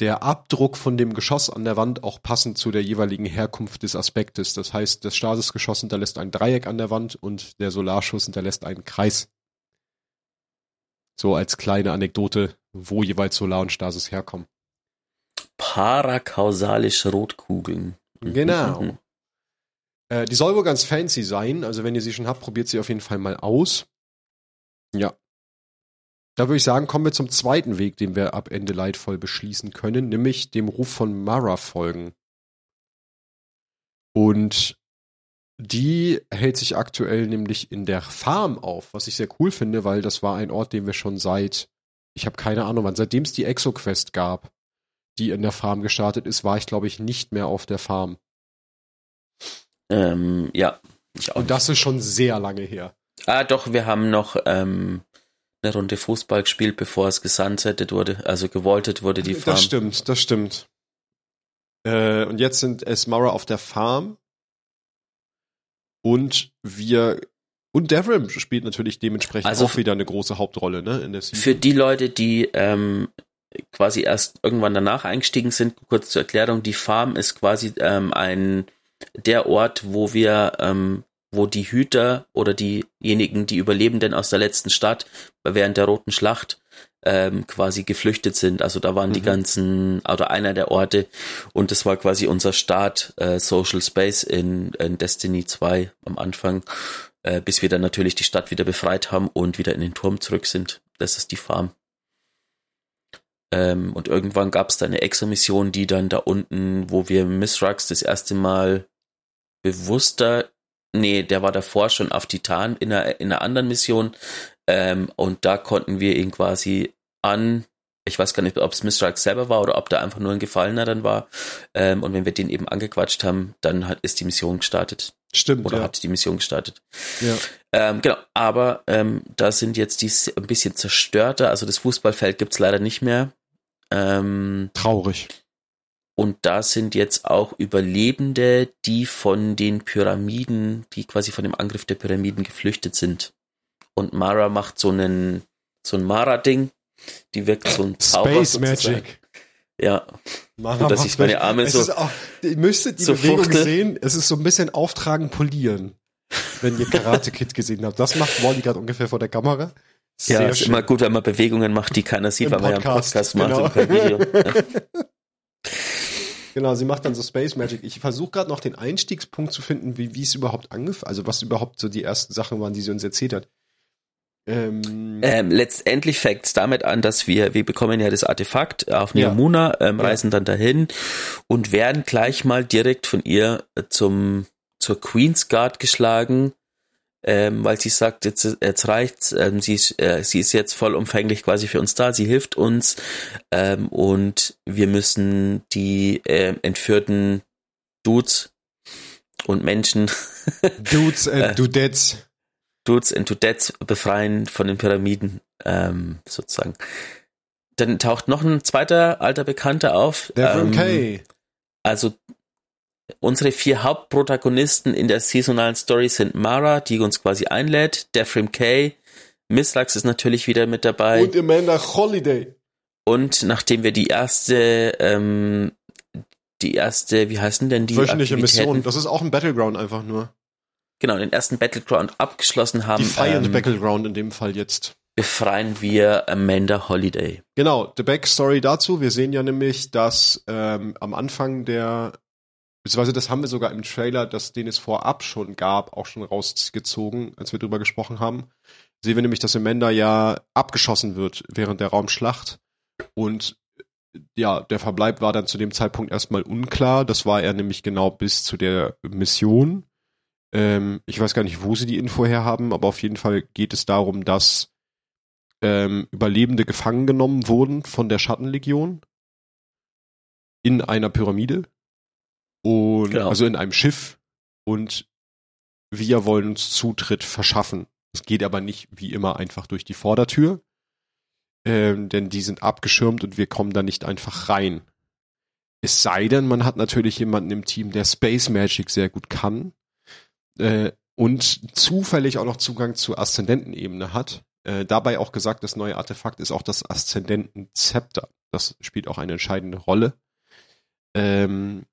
der Abdruck von dem Geschoss an der Wand auch passend zu der jeweiligen Herkunft des Aspektes. Das heißt, das Stasisgeschoss hinterlässt ein Dreieck an der Wand und der Solarschuss hinterlässt einen Kreis. So als kleine Anekdote, wo jeweils Solar und Stasis herkommen. Parakausalische Rotkugeln. Genau. Mhm. Äh, die soll wohl ganz fancy sein. Also wenn ihr sie schon habt, probiert sie auf jeden Fall mal aus. Ja, da würde ich sagen, kommen wir zum zweiten Weg, den wir ab Ende leidvoll beschließen können, nämlich dem Ruf von Mara folgen. Und die hält sich aktuell nämlich in der Farm auf, was ich sehr cool finde, weil das war ein Ort, den wir schon seit, ich habe keine Ahnung wann, seitdem es die Exo-Quest gab, die in der Farm gestartet ist, war ich, glaube ich, nicht mehr auf der Farm. Ähm, ja, ich auch. Und das ist schon sehr lange her. Ah, doch, wir haben noch ähm, eine Runde Fußball gespielt, bevor es gesunsettet wurde, also gewoltet wurde die Farm. Das stimmt, das stimmt. Äh, und jetzt sind Esmara auf der Farm und wir und Devrim spielt natürlich dementsprechend also auch wieder eine große Hauptrolle, ne? In der Season. Für die Leute, die ähm, quasi erst irgendwann danach eingestiegen sind, kurz zur Erklärung, die Farm ist quasi ähm, ein der Ort, wo wir ähm, wo die Hüter oder diejenigen, die Überlebenden aus der letzten Stadt während der Roten Schlacht ähm, quasi geflüchtet sind. Also da waren mhm. die ganzen, oder einer der Orte und das war quasi unser Start äh, Social Space in, in Destiny 2 am Anfang, äh, bis wir dann natürlich die Stadt wieder befreit haben und wieder in den Turm zurück sind. Das ist die Farm. Ähm, und irgendwann gab es da eine Exo-Mission, die dann da unten, wo wir Missrax das erste Mal bewusster Nee, der war davor schon auf Titan in einer, in einer anderen Mission. Ähm, und da konnten wir ihn quasi an, ich weiß gar nicht, ob es Mr. X selber war oder ob da einfach nur ein Gefallener dann war. Ähm, und wenn wir den eben angequatscht haben, dann hat, ist die Mission gestartet. Stimmt. Oder ja. hat die Mission gestartet. Ja. Ähm, genau, aber ähm, da sind jetzt die ein bisschen zerstörter. Also das Fußballfeld gibt's leider nicht mehr. Ähm, Traurig. Und da sind jetzt auch Überlebende, die von den Pyramiden, die quasi von dem Angriff der Pyramiden geflüchtet sind. Und Mara macht so einen, so ein Mara-Ding. Die wirkt so ein Zauber Space sozusagen. Magic. Ja. Mara und dass ich meine Arme es so. Auch, ihr müsstet die so Bewegung fuchte. sehen. Es ist so ein bisschen auftragen, polieren. Wenn ihr Karate Kid gesehen habt. Das macht Wally gerade ungefähr vor der Kamera. Sehr ja, ist schön. immer gut, wenn man Bewegungen macht, die keiner sieht, Im weil man ja einen Podcast genau. macht und Video. Genau, sie macht dann so Space Magic. Ich versuche gerade noch den Einstiegspunkt zu finden, wie, wie es überhaupt angefangen, also was überhaupt so die ersten Sachen waren, die sie uns erzählt hat. Ähm, ähm, letztendlich fängt es damit an, dass wir, wir bekommen ja das Artefakt auf Neomuna, ja. ähm, reisen dann dahin und werden gleich mal direkt von ihr zum, zur Queen's Guard geschlagen ähm, weil sie sagt, jetzt, jetzt reicht's, ähm, sie, ist, äh, sie ist jetzt vollumfänglich quasi für uns da, sie hilft uns ähm, und wir müssen die äh, entführten Dudes und Menschen Dudes and äh, Dudettes Dudes and Dudettes befreien von den Pyramiden ähm, sozusagen. Dann taucht noch ein zweiter alter Bekannter auf. Devon ähm, Kay. Also Unsere vier Hauptprotagonisten in der saisonalen Story sind Mara, die uns quasi einlädt, Defrim Kay, Mislax ist natürlich wieder mit dabei. Und Amanda Holiday. Und nachdem wir die erste, ähm, die erste, wie heißen denn die? Wöchentliche Mission. Das ist auch ein Battleground einfach nur. Genau, den ersten Battleground abgeschlossen haben. Die Feiern ähm, Battleground in dem Fall jetzt. Befreien wir Amanda Holiday. Genau, the Backstory dazu. Wir sehen ja nämlich, dass ähm, am Anfang der Beziehungsweise das haben wir sogar im Trailer, das, den es vorab schon gab, auch schon rausgezogen, als wir drüber gesprochen haben. Sehen wir nämlich, dass Amanda ja abgeschossen wird während der Raumschlacht. Und ja, der Verbleib war dann zu dem Zeitpunkt erstmal unklar. Das war er nämlich genau bis zu der Mission. Ähm, ich weiß gar nicht, wo sie die Info her haben, aber auf jeden Fall geht es darum, dass ähm, Überlebende gefangen genommen wurden von der Schattenlegion in einer Pyramide und Genau. also in einem Schiff und wir wollen uns Zutritt verschaffen. Es geht aber nicht wie immer einfach durch die Vordertür, ähm, denn die sind abgeschirmt und wir kommen da nicht einfach rein. Es sei denn, man hat natürlich jemanden im Team, der Space Magic sehr gut kann äh, und zufällig auch noch Zugang zur Aszendentenebene hat. Äh, dabei auch gesagt, das neue Artefakt ist auch das Aszendentenzepter. Das spielt auch eine entscheidende Rolle. Ähm,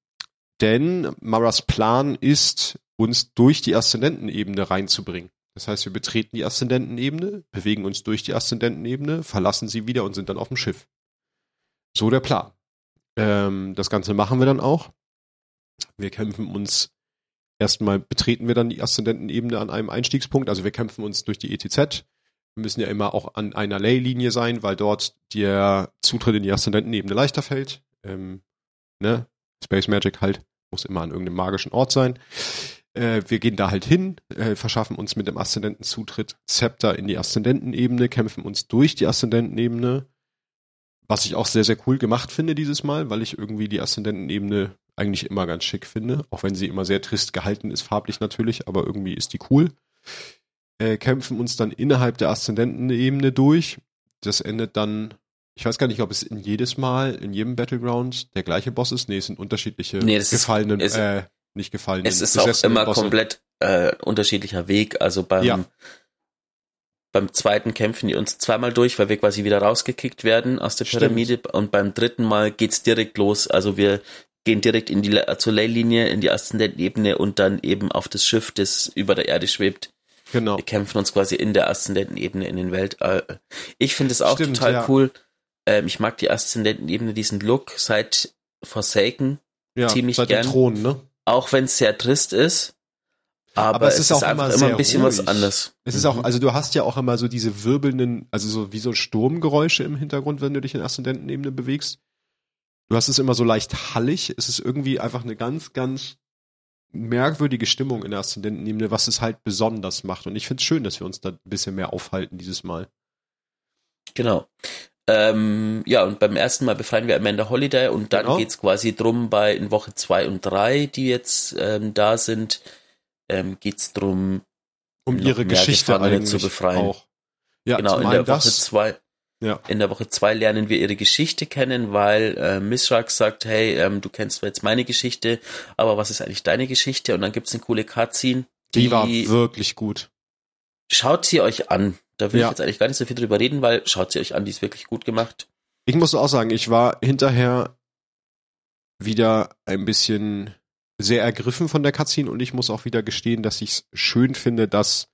denn Maras Plan ist, uns durch die Aszendentenebene reinzubringen. Das heißt, wir betreten die Aszendentenebene, bewegen uns durch die Aszendentenebene, verlassen sie wieder und sind dann auf dem Schiff. So der Plan. Ähm, das Ganze machen wir dann auch. Wir kämpfen uns erstmal betreten wir dann die Aszendentenebene an einem Einstiegspunkt. Also wir kämpfen uns durch die ETZ. Wir müssen ja immer auch an einer Ley-Linie sein, weil dort der Zutritt in die Aszendentenebene leichter fällt. Ähm, ne? Space Magic halt muss immer an irgendeinem magischen Ort sein. Äh, wir gehen da halt hin, äh, verschaffen uns mit dem Aszendentenzutritt Zepter in die Aszendentenebene, kämpfen uns durch die Aszendentenebene, was ich auch sehr, sehr cool gemacht finde dieses Mal, weil ich irgendwie die Aszendentenebene eigentlich immer ganz schick finde, auch wenn sie immer sehr trist gehalten ist, farblich natürlich, aber irgendwie ist die cool. Äh, kämpfen uns dann innerhalb der Aszendentenebene durch. Das endet dann, ich weiß gar nicht, ob es in jedes Mal, in jedem Battleground der gleiche Boss ist. Nee, es sind unterschiedliche Nee, ist- gefallenen, es- äh, nicht gefallenen. Es ist auch immer Bosse. komplett äh, unterschiedlicher Weg. Also beim, Ja. beim zweiten kämpfen die uns zweimal durch, weil wir quasi wieder rausgekickt werden aus der Stimmt. Pyramide. Und beim dritten Mal geht's direkt los. Also wir gehen direkt in die zur Leylinie, in die Aszendentenebene und dann eben auf das Schiff, das über der Erde schwebt. Genau. Wir kämpfen uns quasi in der Aszendentenebene in den Weltall. Ich finde es auch Stimmt, total ja. cool. Ähm, ich mag die Aszendentenebene, diesen Look seit Forsaken, Ja, ziemlich seit gern. Thron, ne? auch wenn es sehr trist ist. Aber, es, ist, auch einfach immer immer ein bisschen ruhig. was anderes. Es ist Mhm. auch, also du hast ja auch immer so diese wirbelnden, also so wie so Sturmgeräusche im Hintergrund, wenn du dich in Aszendentenebene bewegst. Du hast es immer so leicht hallig. Es ist irgendwie einfach eine ganz, ganz merkwürdige Stimmung in der Aszendentenebene, was es halt besonders macht. Und ich finde es schön, dass wir uns da ein bisschen mehr aufhalten dieses Mal. Genau. Ähm, ja, und beim ersten Mal befreien wir Amanda Holiday und dann Genau. geht's quasi drum bei in Woche zwei und drei, die jetzt ähm, da sind, ähm, geht's drum, Um ihre Geschichte Gefangene zu befreien. auch. Ja, genau, in der Woche zwei, Ja. in der Woche zwei lernen wir ihre Geschichte kennen, weil äh, Mishrak sagt, hey, ähm, du kennst jetzt meine Geschichte, aber was ist eigentlich deine Geschichte? Und dann gibt's eine coole Cutscene, Die war wirklich gut. schaut sie euch an. Da will Ja. ich jetzt eigentlich gar nicht so viel drüber reden, weil schaut sie euch an, die ist wirklich gut gemacht. Ich muss auch sagen, ich war hinterher wieder ein bisschen sehr ergriffen von der Cutscene und ich muss auch wieder gestehen, dass ich es schön finde, dass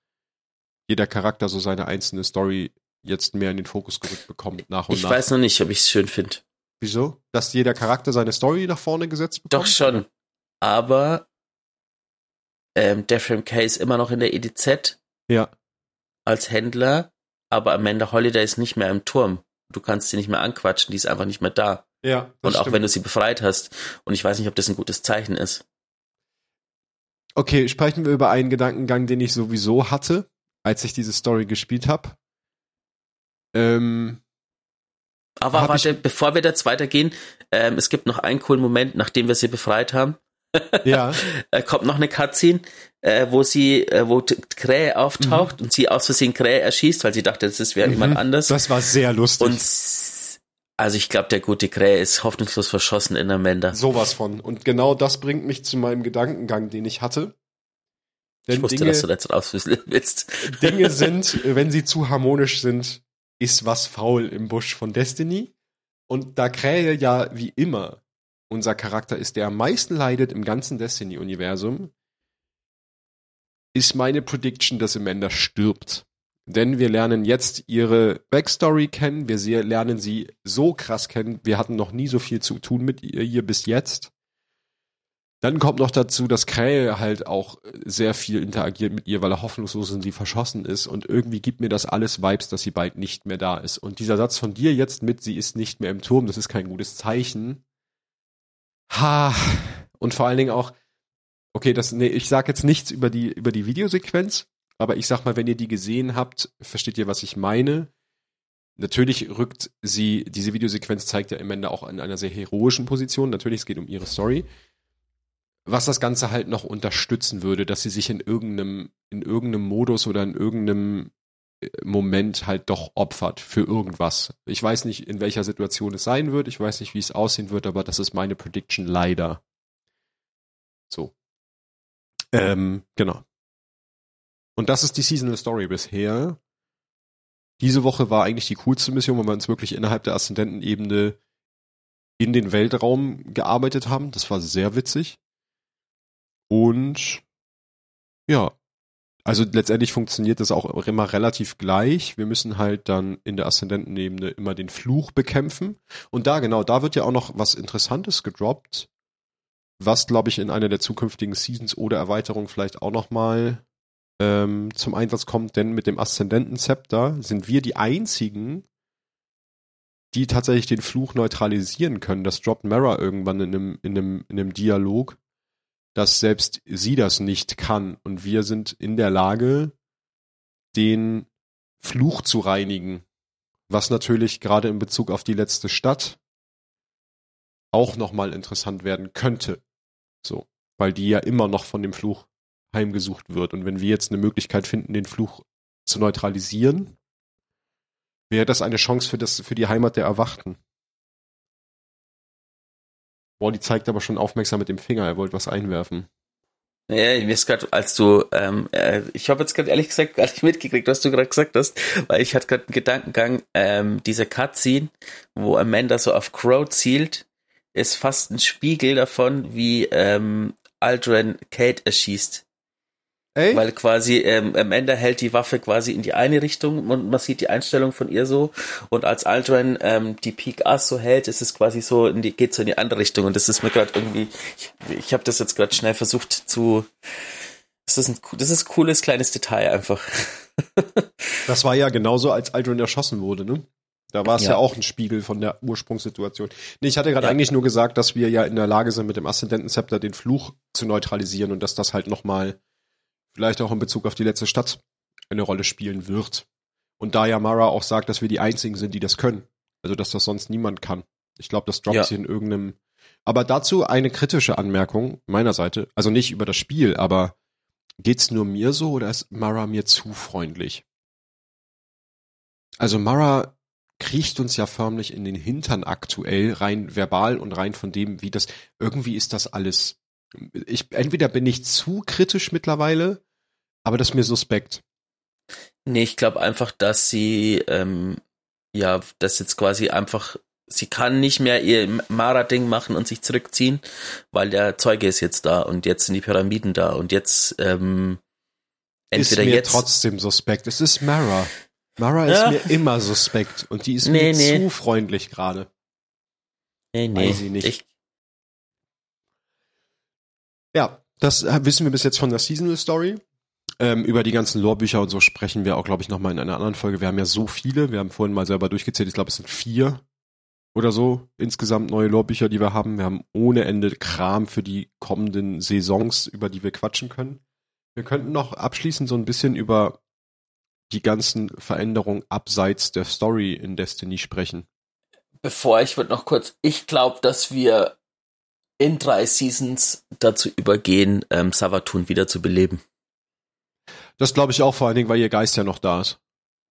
jeder Charakter so seine einzelne Story jetzt mehr in den Fokus gerückt bekommt, nach und Ich nach. weiß noch nicht, ob ich es schön finde. Wieso? Dass jeder Charakter seine Story nach vorne gesetzt bekommt? Doch schon. Aber ähm, Defram K ist immer noch in der EDZ Ja. Als Händler, aber Amanda Holiday ist nicht mehr im Turm. Du kannst sie nicht mehr anquatschen, die ist einfach nicht mehr da. Ja. Und auch wenn du sie befreit hast. Und ich weiß nicht, ob das ein gutes Zeichen ist. Okay, sprechen wir über einen Gedankengang, den ich sowieso hatte, als ich diese Story gespielt habe. Ähm, Aber Hab warte, bevor wir jetzt weitergehen, ähm, es gibt noch einen coolen Moment, nachdem wir sie befreit haben. Ja. äh, kommt noch eine Cutscene, äh, wo sie, äh, wo Krähe auftaucht und sie aus Versehen Krähe erschießt, weil sie dachte, das wäre jemand Mhm. anders. Das war sehr lustig. und also ich glaube, der gute Krähe ist hoffnungslos verschossen in Amanda. Sowas von. Und genau das bringt mich zu meinem Gedankengang, den ich hatte. ich Denn wusste, Dinge, dass du das rauswissen willst. Dinge sind, wenn sie zu harmonisch sind, ist was faul im Busch von Destiny. Und da Krähe ja wie immer unser Charakter ist, der am meisten leidet im ganzen Destiny-Universum, ist meine Prediction, dass Amanda stirbt. Denn wir lernen jetzt ihre Backstory kennen, wir lernen sie so krass kennen, wir hatten noch nie so viel zu tun mit ihr, ihr bis jetzt. Dann kommt noch dazu, dass Krähe halt auch sehr viel interagiert mit ihr, weil er hoffnungslos in sie verschossen ist und irgendwie gibt mir das alles Vibes, dass sie bald nicht mehr da ist. Und dieser Satz von dir jetzt mit, sie ist nicht mehr im Turm, das ist kein gutes Zeichen. Ha. Und vor allen Dingen auch, Okay, das, nee, ich sag jetzt nichts über die, über die Videosequenz, aber ich sag mal, wenn ihr die gesehen habt, versteht ihr, was ich meine. Natürlich rückt sie, diese Videosequenz zeigt ja im Ende auch in einer sehr heroischen Position. Natürlich, es geht um ihre Story. Was das Ganze halt noch unterstützen würde, dass sie sich in irgendeinem, in irgendeinem Modus oder in irgendeinem Moment halt doch opfert für irgendwas. Ich weiß nicht, in welcher Situation es sein wird. Ich weiß nicht, wie es aussehen wird, aber das ist meine Prediction leider. So. Ähm, genau. Und das ist die Seasonal Story bisher. Diese Woche war eigentlich die coolste Mission, wo wir uns wirklich innerhalb der Aszendentenebene in den Weltraum gearbeitet haben. Das war sehr witzig. Und ja, also letztendlich funktioniert das auch immer relativ gleich. Wir müssen halt dann in der Aszendentenebene immer den Fluch bekämpfen. Und da, genau, da wird ja auch noch was Interessantes gedroppt, was, glaube ich, in einer der zukünftigen Seasons oder Erweiterungen vielleicht auch nochmal ähm, zum Einsatz kommt, denn mit dem Aszendenten-Zepter sind wir die einzigen, die tatsächlich den Fluch neutralisieren können. Das droppt Mara irgendwann in einem, in einem, in einem Dialog, dass selbst sie das nicht kann. Und wir sind in der Lage, den Fluch zu reinigen. Was natürlich gerade in Bezug auf die letzte Stadt auch nochmal interessant werden könnte. So. Weil die ja immer noch von dem Fluch heimgesucht wird. Und wenn wir jetzt eine Möglichkeit finden, den Fluch zu neutralisieren, wäre das eine Chance für, das, für die Heimat der Erwachten. Boah, die zeigt aber schon aufmerksam mit dem Finger, er wollte was einwerfen. Ja, mir ist gerade, als du, ähm, äh, ich habe jetzt gerade ehrlich gesagt gar nicht mitgekriegt, was du gerade gesagt hast, weil ich hatte gerade einen Gedankengang, ähm, diese Cutscene, wo Amanda so auf Crow zielt, ist fast ein Spiegel davon, wie ähm, Aldrin Kate erschießt. Ey? Weil quasi ähm, am Ende hält die Waffe quasi in die eine Richtung und man sieht die Einstellung von ihr so. Und als Aldrin ähm, die Peak Ass so hält, ist es quasi so, in die, geht so in die andere Richtung. Und das ist mir gerade irgendwie, ich, ich habe das jetzt gerade schnell versucht zu. Das ist ein, das ist cooles kleines Detail einfach. das war ja genauso, als Aldrin erschossen wurde, ne? Da war es ja. ja. auch ein Spiegel von der Ursprungssituation. Nee, ich hatte gerade ja. eigentlich nur gesagt, dass wir ja in der Lage sind, mit dem Aszendentenzepter den Fluch zu neutralisieren und dass das halt nochmal vielleicht auch in Bezug auf die letzte Stadt eine Rolle spielen wird. Und da ja Mara auch sagt, dass wir die einzigen sind, die das können. Also dass das sonst niemand kann. Ich glaube, das droppt ja. sie in irgendeinem. Aber dazu eine kritische Anmerkung meiner Seite. Also nicht über das Spiel, aber geht's nur mir so oder ist Mara mir zu freundlich? Also Mara kriecht uns ja förmlich in den Hintern aktuell, rein verbal und rein von dem, wie das, irgendwie ist das alles ich, entweder bin ich zu kritisch mittlerweile, aber das ist mir suspekt. Nee, ich glaube einfach, dass sie, ähm, ja, das jetzt quasi einfach, sie kann nicht mehr ihr Mara-Ding machen und sich zurückziehen, weil der Zeuge ist jetzt da und jetzt sind die Pyramiden da und jetzt, ähm, entweder ist mir jetzt. trotzdem suspekt. Es ist Mara. Mara ja. ist mir immer suspekt und die ist nee, mir nee. zu freundlich gerade. Nee, nee. Weiß ich nicht. Ich, ja, das wissen wir bis jetzt von der Seasonal Story. Ähm, über die ganzen Lorebücher und so sprechen wir auch, glaube ich, nochmal in einer anderen Folge. Wir haben ja so viele. Wir haben vorhin mal selber durchgezählt. Ich glaube, es sind vier oder so insgesamt neue Lorebücher, die wir haben. Wir haben ohne Ende Kram für die kommenden Saisons, über die wir quatschen können. Wir könnten noch abschließend so ein bisschen über die ganzen Veränderungen abseits der Story in Destiny sprechen. Bevor ich würde noch kurz, ich glaube, dass wir in drei Seasons dazu übergehen, ähm, Savatun wieder zu beleben. Das glaube ich auch vor allen Dingen, weil ihr Geist ja noch da ist.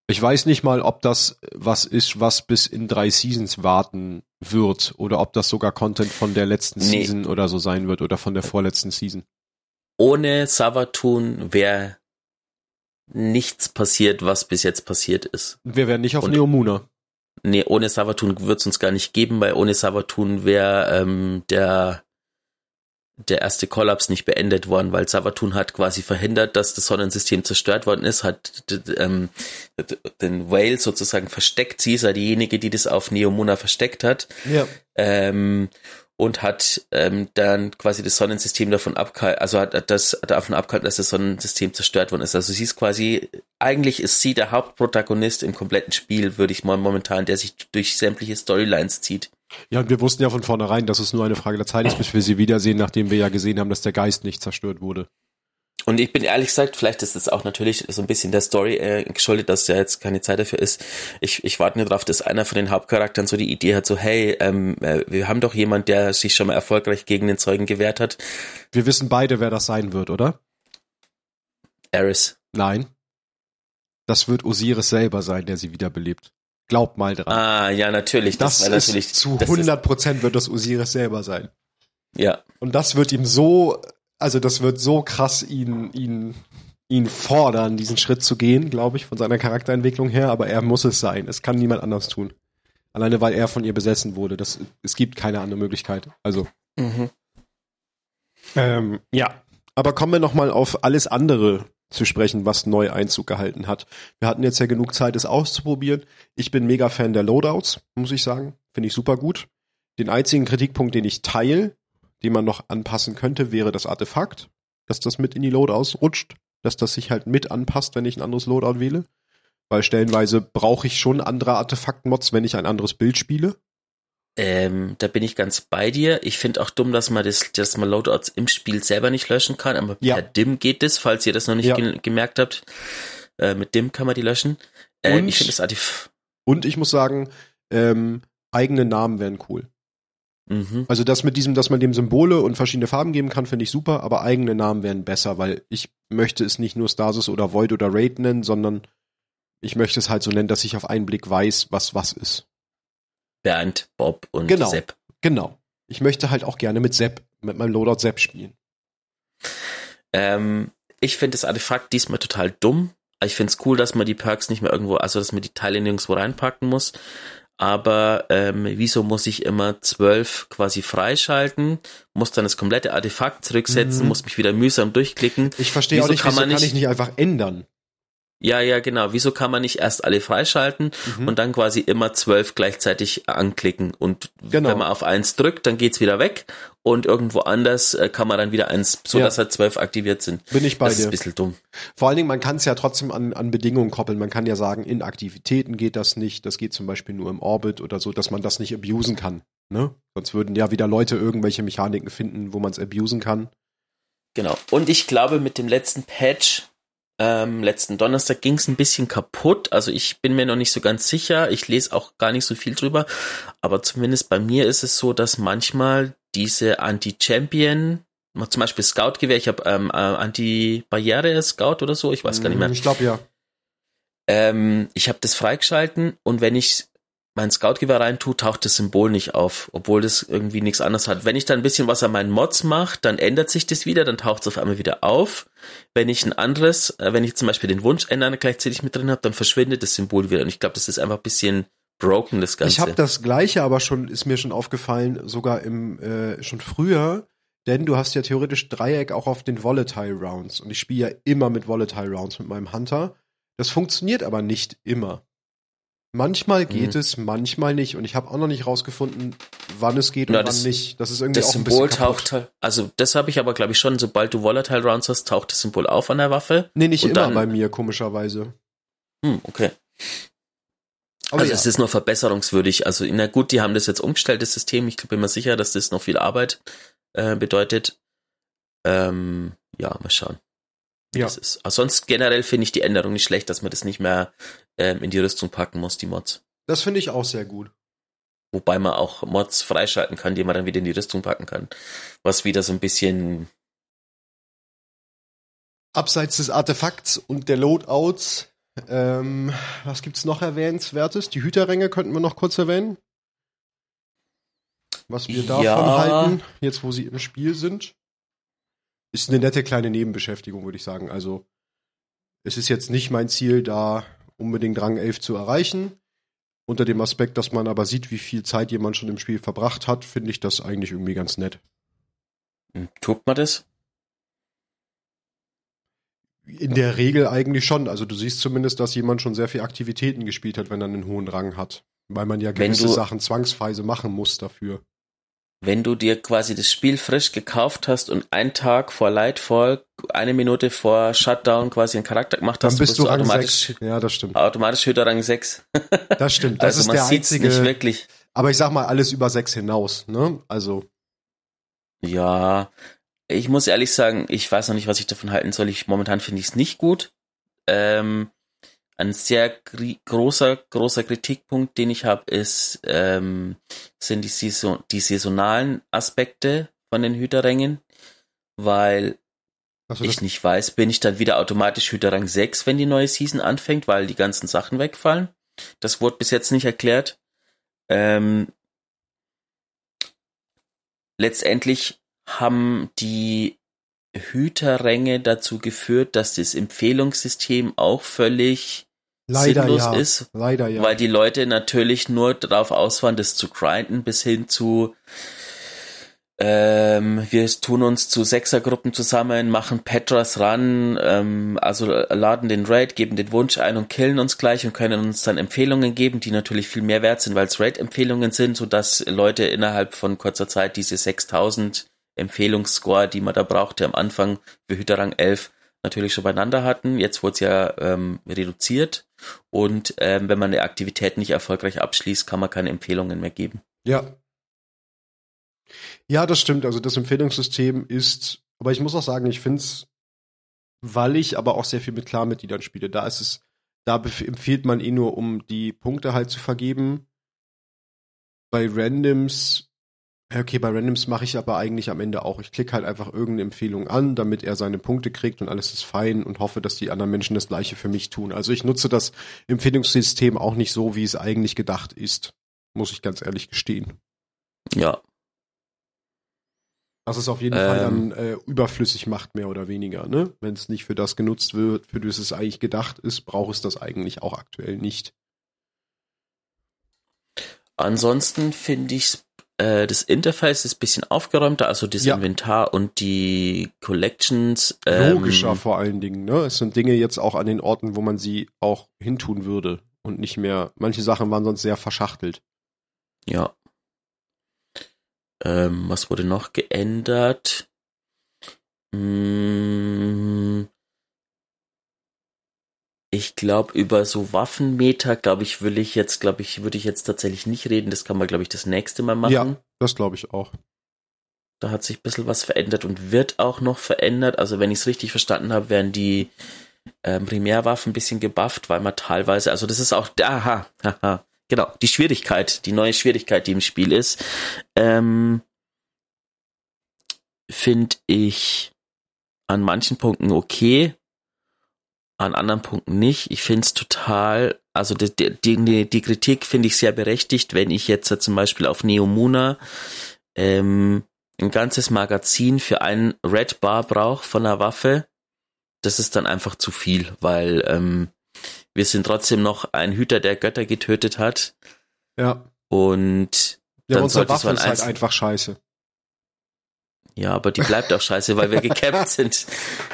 Ich weiß nicht mal, ob das was ist, was bis in drei Seasons warten wird oder ob das sogar Content von der letzten nee. Season oder so sein wird oder von der vorletzten Season. Ohne Savatun wäre nichts passiert, was bis jetzt passiert ist. Wir wären nicht auf Und Neomuna. Nee, ohne Savatun wird es uns gar nicht geben, weil ohne Savatun wäre ähm, der der erste Kollaps nicht beendet worden, weil Savatun hat quasi verhindert, dass das Sonnensystem zerstört worden ist, hat ähm, den Whale sozusagen versteckt. Sie ist ja diejenige, die das auf Neomuna versteckt hat. Ja. Ähm, und hat ähm, dann quasi das Sonnensystem davon abgehalten, also hat, hat das davon abgehalten, dass das Sonnensystem zerstört worden ist. Also sie ist quasi, eigentlich ist sie der Hauptprotagonist im kompletten Spiel, würde ich mal momentan, der sich durch sämtliche Storylines zieht. Ja, und wir wussten ja von vornherein, dass es nur eine Frage der Zeit ist, bis wir sie wiedersehen, nachdem wir ja gesehen haben, dass der Geist nicht zerstört wurde. Und ich bin ehrlich gesagt, vielleicht ist es auch natürlich so ein bisschen der Story äh, geschuldet, dass ja jetzt keine Zeit dafür ist. Ich, ich warte nur darauf, dass einer von den Hauptcharakteren so die Idee hat, so hey, ähm, äh, wir haben doch jemand, der sich schon mal erfolgreich gegen den Zeugen gewehrt hat. Wir wissen beide, wer das sein wird, oder? Eris. Nein. Das wird Osiris selber sein, der sie wiederbelebt. Glaub mal dran. Ah, ja, natürlich. Das, Das, ist natürlich zu das 100 Prozent wird das Osiris selber sein. Ja, Und das wird ihm so, also das wird so krass ihn, ihn, ihn fordern, diesen Schritt zu gehen, glaube ich, von seiner Charakterentwicklung her, aber er muss es sein. Es kann niemand anders tun. Alleine weil er von ihr besessen wurde. Das, es gibt keine andere Möglichkeit. Also. mhm. Ähm, ja. Aber kommen wir nochmal auf alles andere zu sprechen, was neu Einzug gehalten hat. Wir hatten jetzt ja genug Zeit, es auszuprobieren. Ich bin mega Fan der Loadouts, muss ich sagen. Finde ich super gut. Den einzigen Kritikpunkt, den ich teile, den man noch anpassen könnte, wäre das Artefakt, dass das mit in die Loadouts rutscht, dass das sich halt mit anpasst, wenn ich ein anderes Loadout wähle. Weil stellenweise brauche ich schon andere Artefakt-Mods, wenn ich ein anderes Bild spiele. Ähm, da bin ich ganz bei dir. Ich finde auch dumm, dass man das, dass man Loadouts im Spiel selber nicht löschen kann, aber Ja. per DIM geht das, falls ihr das noch nicht Ja. ge gemerkt habt. Äh, mit DIM kann man die löschen. Äh, Und- ich finde das Artif Und ich muss sagen, ähm, eigene Namen wären cool. Mhm. Also das mit diesem, dass man dem Symbole und verschiedene Farben geben kann, finde ich super, aber eigene Namen wären besser, weil ich möchte es nicht nur Stasis oder Void oder Raid nennen, sondern ich möchte es halt so nennen, dass ich auf einen Blick weiß, was was ist. Bernd, Bob und Genau. Sepp. Genau. Ich möchte halt auch gerne mit Sepp, mit meinem Loadout Sepp spielen. Ähm, ich finde das Artefakt diesmal total dumm. Ich finde es cool, dass man die Perks nicht mehr irgendwo, also dass man die Teile nirgendwo reinpacken muss. Aber ähm, wieso muss ich immer zwölf quasi freischalten, muss dann das komplette Artefakt zurücksetzen, Mhm. muss mich wieder mühsam durchklicken. Ich verstehe auch Wieso nicht, kann wieso man kann nicht- ich nicht einfach ändern? Ja, ja, genau. Wieso kann man nicht erst alle freischalten Mhm. und dann quasi immer zwölf gleichzeitig anklicken? Und Genau. wenn man auf eins drückt, dann geht's wieder weg und irgendwo anders äh, kann man dann wieder eins, so Ja. dass halt zwölf aktiviert sind. Bin ich bei das ist dir. ein bisschen dumm. Vor allen Dingen, man kann es ja trotzdem an, an Bedingungen koppeln. Man kann ja sagen, in Aktivitäten geht das nicht. Das geht zum Beispiel nur im Orbit oder so, dass man das nicht abusen kann. Ne? Sonst würden ja wieder Leute irgendwelche Mechaniken finden, wo man es abusen kann. Genau. Und ich glaube, mit dem letzten Patch, ähm, letzten Donnerstag ging es ein bisschen kaputt. Also ich bin mir noch nicht so ganz sicher. Ich lese auch gar nicht so viel drüber. Aber zumindest bei mir ist es so, dass manchmal diese Anti-Champion, zum Beispiel Scout-Gewehr, ich habe ähm, äh, Anti-Barriere-Scout oder so, ich weiß gar nicht mehr. Ich glaube ja. Ähm, ich habe das freigeschalten und wenn ich mein Scout-Gewehr rein tue, taucht das Symbol nicht auf, obwohl das irgendwie nichts anderes hat. Wenn ich dann ein bisschen was an meinen Mods mache, dann ändert sich das wieder, dann taucht es auf einmal wieder auf. Wenn ich ein anderes, äh, wenn ich zum Beispiel den Wunsch ändern gleichzeitig mit drin habe, dann verschwindet das Symbol wieder. Und ich glaube, das ist einfach ein bisschen broken, das Ganze. Ich habe das gleiche, aber schon ist mir schon aufgefallen, sogar im äh, schon früher, denn du hast ja theoretisch Dreieck auch auf den Volatile Rounds und ich spiele ja immer mit Volatile Rounds mit meinem Hunter. Das funktioniert aber nicht immer. Manchmal geht Mhm. es, manchmal nicht und ich habe auch noch nicht rausgefunden, wann es geht und Na, wann das- nicht. Das ist irgendwie das auch ein Symbol bisschen taucht halt, also das habe ich aber glaube ich schon, sobald du Volatile Rounds hast, taucht das Symbol auf an der Waffe. Nee, nicht immer dann- bei mir komischerweise. Hm, okay. Also ja. es ist nur verbesserungswürdig. Also na gut, die haben das jetzt umgestellt, das System. Ich bin mir sicher, dass das noch viel Arbeit äh, bedeutet. Ähm, ja, mal schauen. Ja. Das ist. Aber sonst generell finde ich die Änderung nicht schlecht, dass man das nicht mehr ähm, in die Rüstung packen muss, die Mods. das finde ich auch sehr gut. Wobei man auch Mods freischalten kann, die man dann wieder in die Rüstung packen kann. Was wieder so ein bisschen, Abseits des Artefakts und der Loadouts, ähm, was gibt's noch erwähnenswertes? Die Hüterränge könnten wir noch kurz erwähnen. Was wir davon Ja. halten, jetzt wo sie im Spiel sind. Ist eine nette kleine Nebenbeschäftigung, würde ich sagen. Also, es ist jetzt nicht mein Ziel, da unbedingt Rang 11 zu erreichen. Unter dem Aspekt, dass man aber sieht, wie viel Zeit jemand schon im Spiel verbracht hat, finde ich das eigentlich irgendwie ganz nett. hm, tut man das? In der Regel eigentlich schon. Also du siehst zumindest, dass jemand schon sehr viel Aktivitäten gespielt hat, wenn er einen hohen Rang hat. Weil man ja gewisse du- Sachen zwangsweise machen muss dafür. Wenn du dir quasi das Spiel frisch gekauft hast und einen Tag vor Lightfall, eine Minute vor Shutdown quasi einen Charakter gemacht Dann hast, bist du Rang automatisch, 6. Ja, das stimmt. automatisch Hüter Rang 6. Das stimmt. Das also ist man der einzige. nicht wirklich. Aber ich sag mal, alles über sechs hinaus, ne? Also. Ja, ich muss ehrlich sagen, ich weiß noch nicht, was ich davon halten soll. Ich momentan finde ich es nicht gut. Ähm, ein sehr großer, großer Kritikpunkt, den ich habe, ist, ähm, sind die, Saison die saisonalen Aspekte von den Hüterrängen, weil also ich nicht weiß, bin ich dann wieder automatisch Hüterrang 6, wenn die neue Season anfängt, weil die ganzen Sachen wegfallen. Das wurde bis jetzt nicht erklärt. Ähm, letztendlich haben die Hüterränge dazu geführt, dass das Empfehlungssystem auch völlig Leider sinnlos ja. ist. Leider ja. Weil die Leute natürlich nur darauf aus waren, das zu grinden, bis hin zu ähm, wir tun uns zu Sechsergruppen zusammen, machen Petras ran, ähm, also laden den Raid, geben den Wunsch ein und killen uns gleich und können uns dann Empfehlungen geben, die natürlich viel mehr wert sind, weil es Raid-Empfehlungen sind, so dass Leute innerhalb von kurzer Zeit diese 6000 Empfehlungsscore, die man da brauchte am Anfang für Hüterrang 11, natürlich schon beieinander hatten. Jetzt wurde es ja ähm, reduziert und ähm, wenn man eine Aktivität nicht erfolgreich abschließt, kann man keine Empfehlungen mehr geben. Ja. Ja, das stimmt. Also das Empfehlungssystem ist, aber ich muss auch sagen, ich finde es, weil ich aber auch sehr viel mit Klarmitgliedern spiele, da ist es, da empfiehlt man eh nur, um die Punkte halt zu vergeben. Bei Randoms Okay, bei Randoms mache ich aber eigentlich am Ende auch. Ich klicke halt einfach irgendeine Empfehlung an, damit er seine Punkte kriegt und alles ist fein und hoffe, dass die anderen Menschen das gleiche für mich tun. Also ich nutze das Empfehlungssystem auch nicht so, wie es eigentlich gedacht ist. Muss ich ganz ehrlich gestehen. Ja. Was es auf jeden ähm, Fall dann äh, überflüssig macht, mehr oder weniger. Ne? Wenn es nicht für das genutzt wird, für das es eigentlich gedacht ist, braucht es das eigentlich auch aktuell nicht. Ansonsten finde ich es äh, das Interface ist ein bisschen aufgeräumter, also das ja. Inventar und die Collections. Ähm, Logischer vor allen Dingen, ne? Es sind Dinge jetzt auch an den Orten, wo man sie auch hintun würde und nicht mehr. Manche Sachen waren sonst sehr verschachtelt. Ja. Ähm, was wurde noch geändert? Hm, ich glaube, über so Waffenmeter, glaube ich, will ich jetzt, glaube ich, würde ich jetzt tatsächlich nicht reden. Das kann man, glaube ich, das nächste Mal machen. Ja, das glaube ich auch. Da hat sich ein bisschen was verändert und wird auch noch verändert. Also, wenn ich es richtig verstanden habe, werden die ähm, Primärwaffen ein bisschen gebufft, weil man teilweise, also das ist auch, aha, haha, genau, die Schwierigkeit, die neue Schwierigkeit, die im Spiel ist, ähm, finde ich an manchen Punkten okay, an anderen Punkten nicht. Ich finde es total, also die, die, die Kritik finde ich sehr berechtigt, wenn ich jetzt zum Beispiel auf Neomuna ähm, ein ganzes Magazin für einen Red Bar brauche von einer Waffe. Das ist dann einfach zu viel, weil ähm, wir sind trotzdem noch ein Hüter, der Götter getötet hat. Ja. Und ja, dann unsere Waffe ist halt einfach scheiße. Ja, aber die bleibt auch scheiße, weil wir gecapped sind.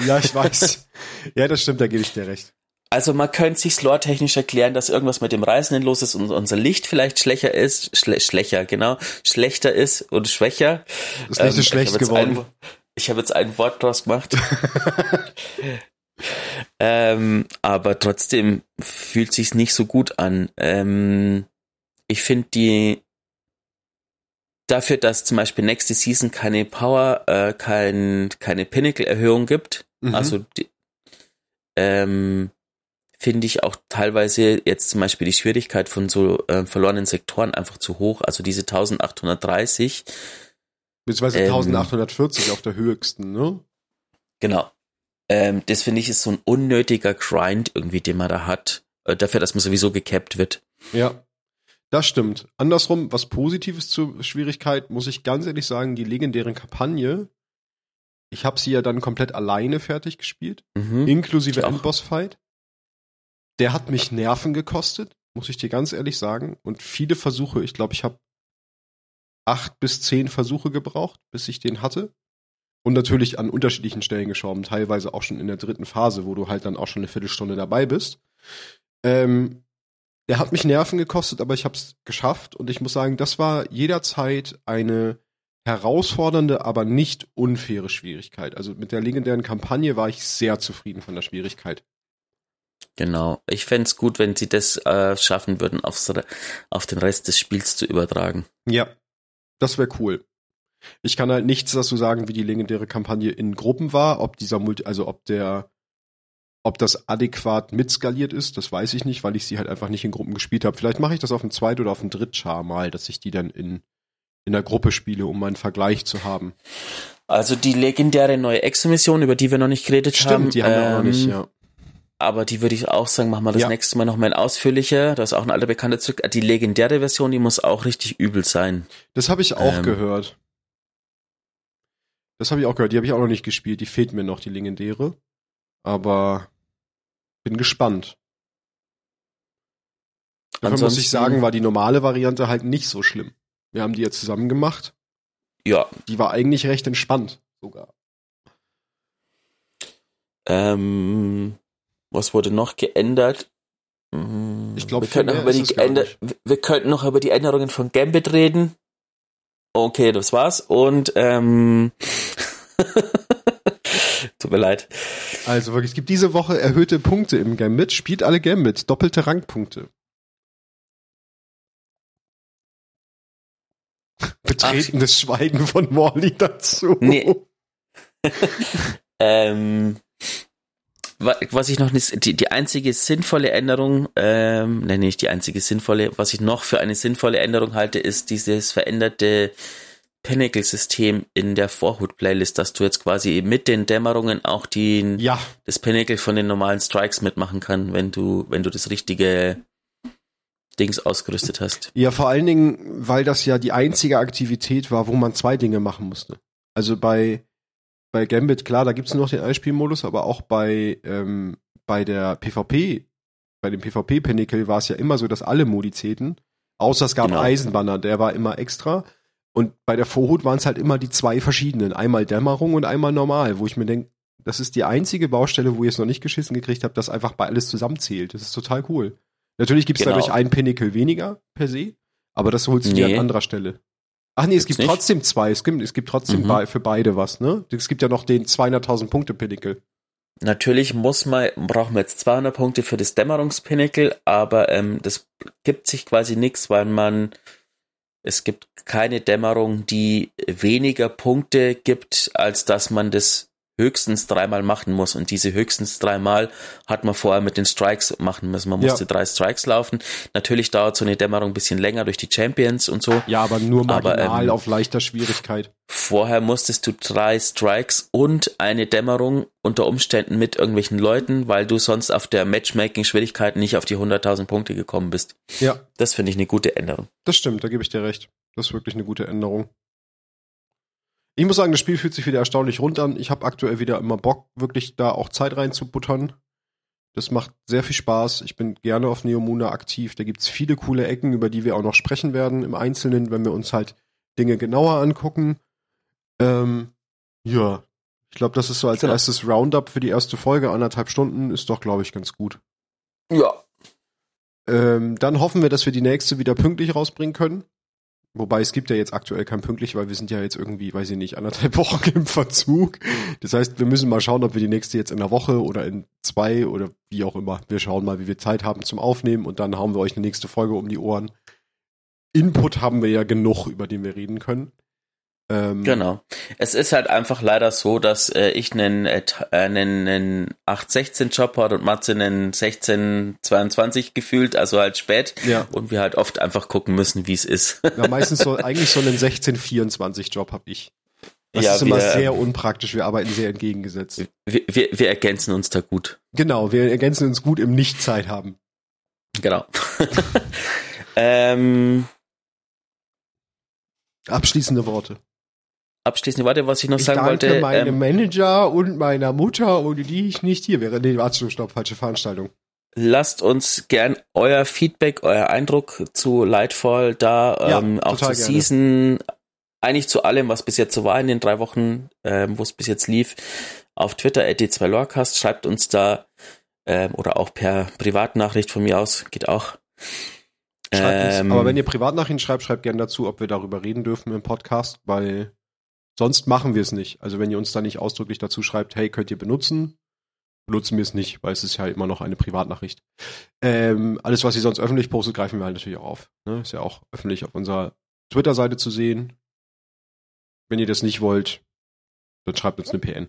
Ja, ich weiß. Ja, das stimmt, da gebe ich dir recht. Also man könnte sich lore-technisch erklären, dass irgendwas mit dem Reisenden los ist und unser Licht vielleicht schlechter ist, schle schlechter, genau, schlechter ist oder schwächer. Das Licht ähm, ist schlecht geworden. Ein, ich habe jetzt ein Wort draus gemacht. ähm, aber trotzdem fühlt sich's nicht so gut an. Ähm, ich finde die dafür, dass zum Beispiel nächste Season keine Power, äh, kein, keine Pinnacle-Erhöhung gibt. Mhm. Also die, ähm, finde ich auch teilweise jetzt zum Beispiel die Schwierigkeit von so äh, verlorenen Sektoren einfach zu hoch. Also diese 1830. Beziehungsweise ähm, 1840 auf der höchsten, ne? Genau. Ähm, das finde ich ist so ein unnötiger Grind irgendwie, den man da hat. Äh, dafür, dass man sowieso gecapped wird. Ja. Das stimmt. Andersrum, was Positives zur Schwierigkeit, muss ich ganz ehrlich sagen, die legendären Kampagne. Ich habe sie ja dann komplett alleine fertig gespielt, mhm. inklusive Endboss-Fight. Der hat mich Nerven gekostet, muss ich dir ganz ehrlich sagen. Und viele Versuche, ich glaube, ich habe acht bis zehn Versuche gebraucht, bis ich den hatte. Und natürlich an unterschiedlichen Stellen geschoben, teilweise auch schon in der dritten Phase, wo du halt dann auch schon eine Viertelstunde dabei bist. Ähm, der hat mich Nerven gekostet, aber ich habe es geschafft und ich muss sagen, das war jederzeit eine herausfordernde, aber nicht unfaire Schwierigkeit. Also mit der legendären Kampagne war ich sehr zufrieden von der Schwierigkeit. Genau. Ich fände gut, wenn sie das äh, schaffen würden, aufs, auf den Rest des Spiels zu übertragen. Ja, das wäre cool. Ich kann halt nichts dazu sagen, wie die legendäre Kampagne in Gruppen war, ob dieser Multi, also ob der, ob das adäquat mitskaliert ist, das weiß ich nicht, weil ich sie halt einfach nicht in Gruppen gespielt habe. Vielleicht mache ich das auf dem Zweit- oder auf dem Drittchar mal, dass ich die dann in, in der Gruppe spiele, um einen Vergleich zu haben. Also die legendäre neue Exo-Mission, über die wir noch nicht geredet Stimmt, haben. die haben wir ähm, auch noch nicht, ja. Aber die würde ich auch sagen, machen wir das Ja. nächste Mal noch mal in ausführlicher. Da ist auch ein alter Bekannter zurück. Die legendäre Version, die muss auch richtig übel sein. Das habe ich auch Ähm. gehört. Das habe ich auch gehört. Die habe ich auch noch nicht gespielt. Die fehlt mir noch, die legendäre. Aber bin gespannt. Dafür muss ich sagen, war die normale Variante halt nicht so schlimm. Wir haben die jetzt zusammen gemacht. Ja, Die war eigentlich recht entspannt sogar. ähm, was wurde noch geändert? Ich glaub, wir viel könnten noch mehr über ist die es gar Änder nicht. wir könnten noch über die Änderungen von Gambit reden. Okay, das war's. Und ähm, tut mir leid. Also wirklich, es gibt diese Woche erhöhte Punkte im Gambit. Spielt alle Gambit. Doppelte Rangpunkte. Betretenes Schweigen von Morley dazu. Nee. Ähm, wa- was ich noch nicht, die, die einzige sinnvolle Änderung, ähm, nein, nicht die einzige sinnvolle, was ich noch für eine sinnvolle Änderung halte, ist dieses veränderte Pinnacle-System in der Vorhut-Playlist, dass du jetzt quasi mit den Dämmerungen auch die, Ja, das Pinnacle von den normalen Strikes mitmachen kann, wenn du, wenn du das richtige Dings ausgerüstet hast. Ja, vor allen Dingen, weil das ja die einzige Aktivität war, wo man zwei Dinge machen musste. Also bei, bei Gambit, klar, da gibt's noch den Einspielmodus, aber auch bei, ähm, bei der PvP, bei dem PvP-Pinnacle war es ja immer so, dass alle Modi zählten. Außer es gab Genau. Eisenbanner, der war immer extra. Und bei der Vorhut waren es halt immer die zwei verschiedenen. Einmal Dämmerung und einmal normal, wo ich mir denke, das ist die einzige Baustelle, wo ihr es noch nicht geschissen gekriegt habt, dass einfach bei alles zusammenzählt. Das ist total cool. Natürlich gibt es Genau. dadurch ein Pinnacle weniger per se, aber das holst du dir Nee. an anderer Stelle. Ach nee, es Gibt's gibt nicht? trotzdem zwei. Es gibt, es gibt trotzdem Mhm. für beide was, ne? Es gibt ja noch den 200.000 Punkte Pinnacle. Natürlich muss man, brauchen wir jetzt 200 Punkte für das Dämmerungspinnacle, aber ähm, das gibt sich quasi nichts, weil man, es gibt keine Dämmerung, die weniger Punkte gibt, als dass man das höchstens dreimal machen muss. Und diese höchstens dreimal hat man vorher mit den Strikes machen müssen. Man Ja. musste drei Strikes laufen. Natürlich dauert so eine Dämmerung ein bisschen länger durch die Champions und so. Ja, aber nur Aber, marginal ähm, auf leichter Schwierigkeit. Vorher musstest du drei Strikes und eine Dämmerung unter Umständen mit irgendwelchen Leuten, weil du sonst auf der Matchmaking-Schwierigkeit nicht auf die 100.000 Punkte gekommen bist. Ja, Das finde ich eine gute Änderung. das stimmt, da gebe ich dir recht. Das ist wirklich eine gute Änderung. Ich muss sagen, das Spiel fühlt sich wieder erstaunlich rund an. Ich habe aktuell wieder immer Bock, wirklich da auch Zeit reinzubuttern. Das macht sehr viel Spaß. Ich bin gerne auf Neomuna aktiv. Da gibt's viele coole Ecken, über die wir auch noch sprechen werden im Einzelnen, wenn wir uns halt Dinge genauer angucken. Ähm, ja, ich glaube, das ist so als Genau. erstes Roundup für die erste Folge. Anderthalb Stunden ist doch, glaube ich, ganz gut. Ja. Ähm, dann hoffen wir, dass wir die nächste wieder pünktlich rausbringen können. Wobei es gibt ja jetzt aktuell kein pünktlich, weil wir sind ja jetzt irgendwie, weiß ich nicht, anderthalb Wochen im Verzug. Das heißt, wir müssen mal schauen, ob wir die nächste jetzt in einer Woche oder in zwei oder wie auch immer. Wir schauen mal, wie wir Zeit haben zum Aufnehmen und dann hauen wir euch eine nächste Folge um die Ohren. Input haben wir ja genug, über den wir reden können. Ähm, Genau. Es ist halt einfach leider so, dass äh, ich einen, äh, äh, einen, einen 8-16-Job hat und Matze einen 16-22 gefühlt, also halt spät. Ja. Und wir halt oft einfach gucken müssen, wie es ist. Ja, meistens so, eigentlich so einen 16-24-Job habe ich. Das Ja, ist immer wir- sehr unpraktisch. Wir arbeiten sehr entgegengesetzt. Wir, wir, wir ergänzen uns da gut. Genau, wir ergänzen uns gut im Nicht-Zeit haben. Genau. ähm, Abschließende Worte. Abschließende Worte, was ich noch Ich sagen danke wollte. meinem Ähm, Manager und meiner Mutter, ohne die ich nicht hier wäre. Nee, warte, stopp, falsche Veranstaltung. lasst uns gern euer Feedback, euer Eindruck zu Lightfall da, Ja, ähm, auch zur gerne. Season, eigentlich zu allem, was bis jetzt so war in den drei Wochen, ähm, wo es bis jetzt lief, auf Twitter, d2lorcast, schreibt uns da, ähm, oder auch per Privatnachricht von mir aus, geht auch. Schreibt uns, Ähm, aber wenn ihr Privatnachrichten schreibt, schreibt gerne dazu, ob wir darüber reden dürfen im Podcast, weil sonst machen wir es nicht. Also wenn ihr uns da nicht ausdrücklich dazu schreibt, hey, könnt ihr benutzen, benutzen wir es nicht, weil es ist ja immer noch eine Privatnachricht. Ähm, alles, was sie sonst öffentlich postet, greifen wir halt natürlich auch auf. Ne? Ist ja auch öffentlich auf unserer Twitter-Seite zu sehen. Wenn ihr das nicht wollt, dann schreibt uns eine PN.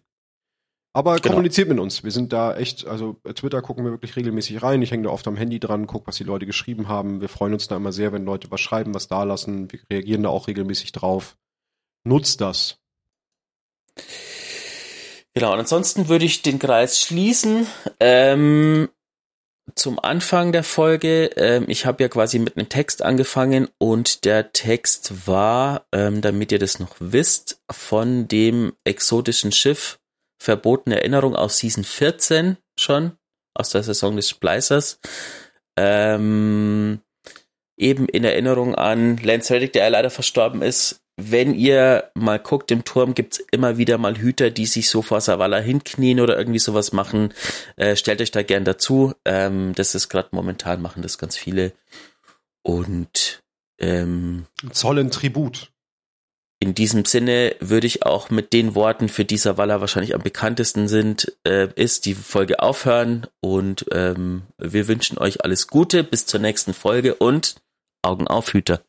Aber genau. kommuniziert mit uns. Wir sind da echt, also Twitter gucken wir wirklich regelmäßig rein. Ich hänge da oft am Handy dran, gucke, was die Leute geschrieben haben. Wir freuen uns da immer sehr, wenn Leute was schreiben, was da lassen. Wir reagieren da auch regelmäßig drauf. Nutzt das. Genau, und ansonsten würde ich den Kreis schließen. Ähm, zum Anfang der Folge, ähm, ich habe ja quasi mit einem Text angefangen und der Text war, ähm, damit ihr das noch wisst, von dem exotischen Schiff Verbotene Erinnerung aus Season 14 schon, aus der Saison des Splicers. Ähm, eben in Erinnerung an Lance Reddick, der ja leider verstorben ist, wenn ihr mal guckt, im Turm gibt's immer wieder mal Hüter, die sich so vor Savala hinknien oder irgendwie sowas machen. Äh, stellt euch da gern dazu. Ähm, das ist gerade momentan, machen das ganz viele. Und ähm, zollen Tribut. In diesem Sinne würde ich auch mit den Worten, für die Savala wahrscheinlich am bekanntesten sind, äh, ist die Folge aufhören und ähm, wir wünschen euch alles Gute bis zur nächsten Folge und Augen auf, Hüter.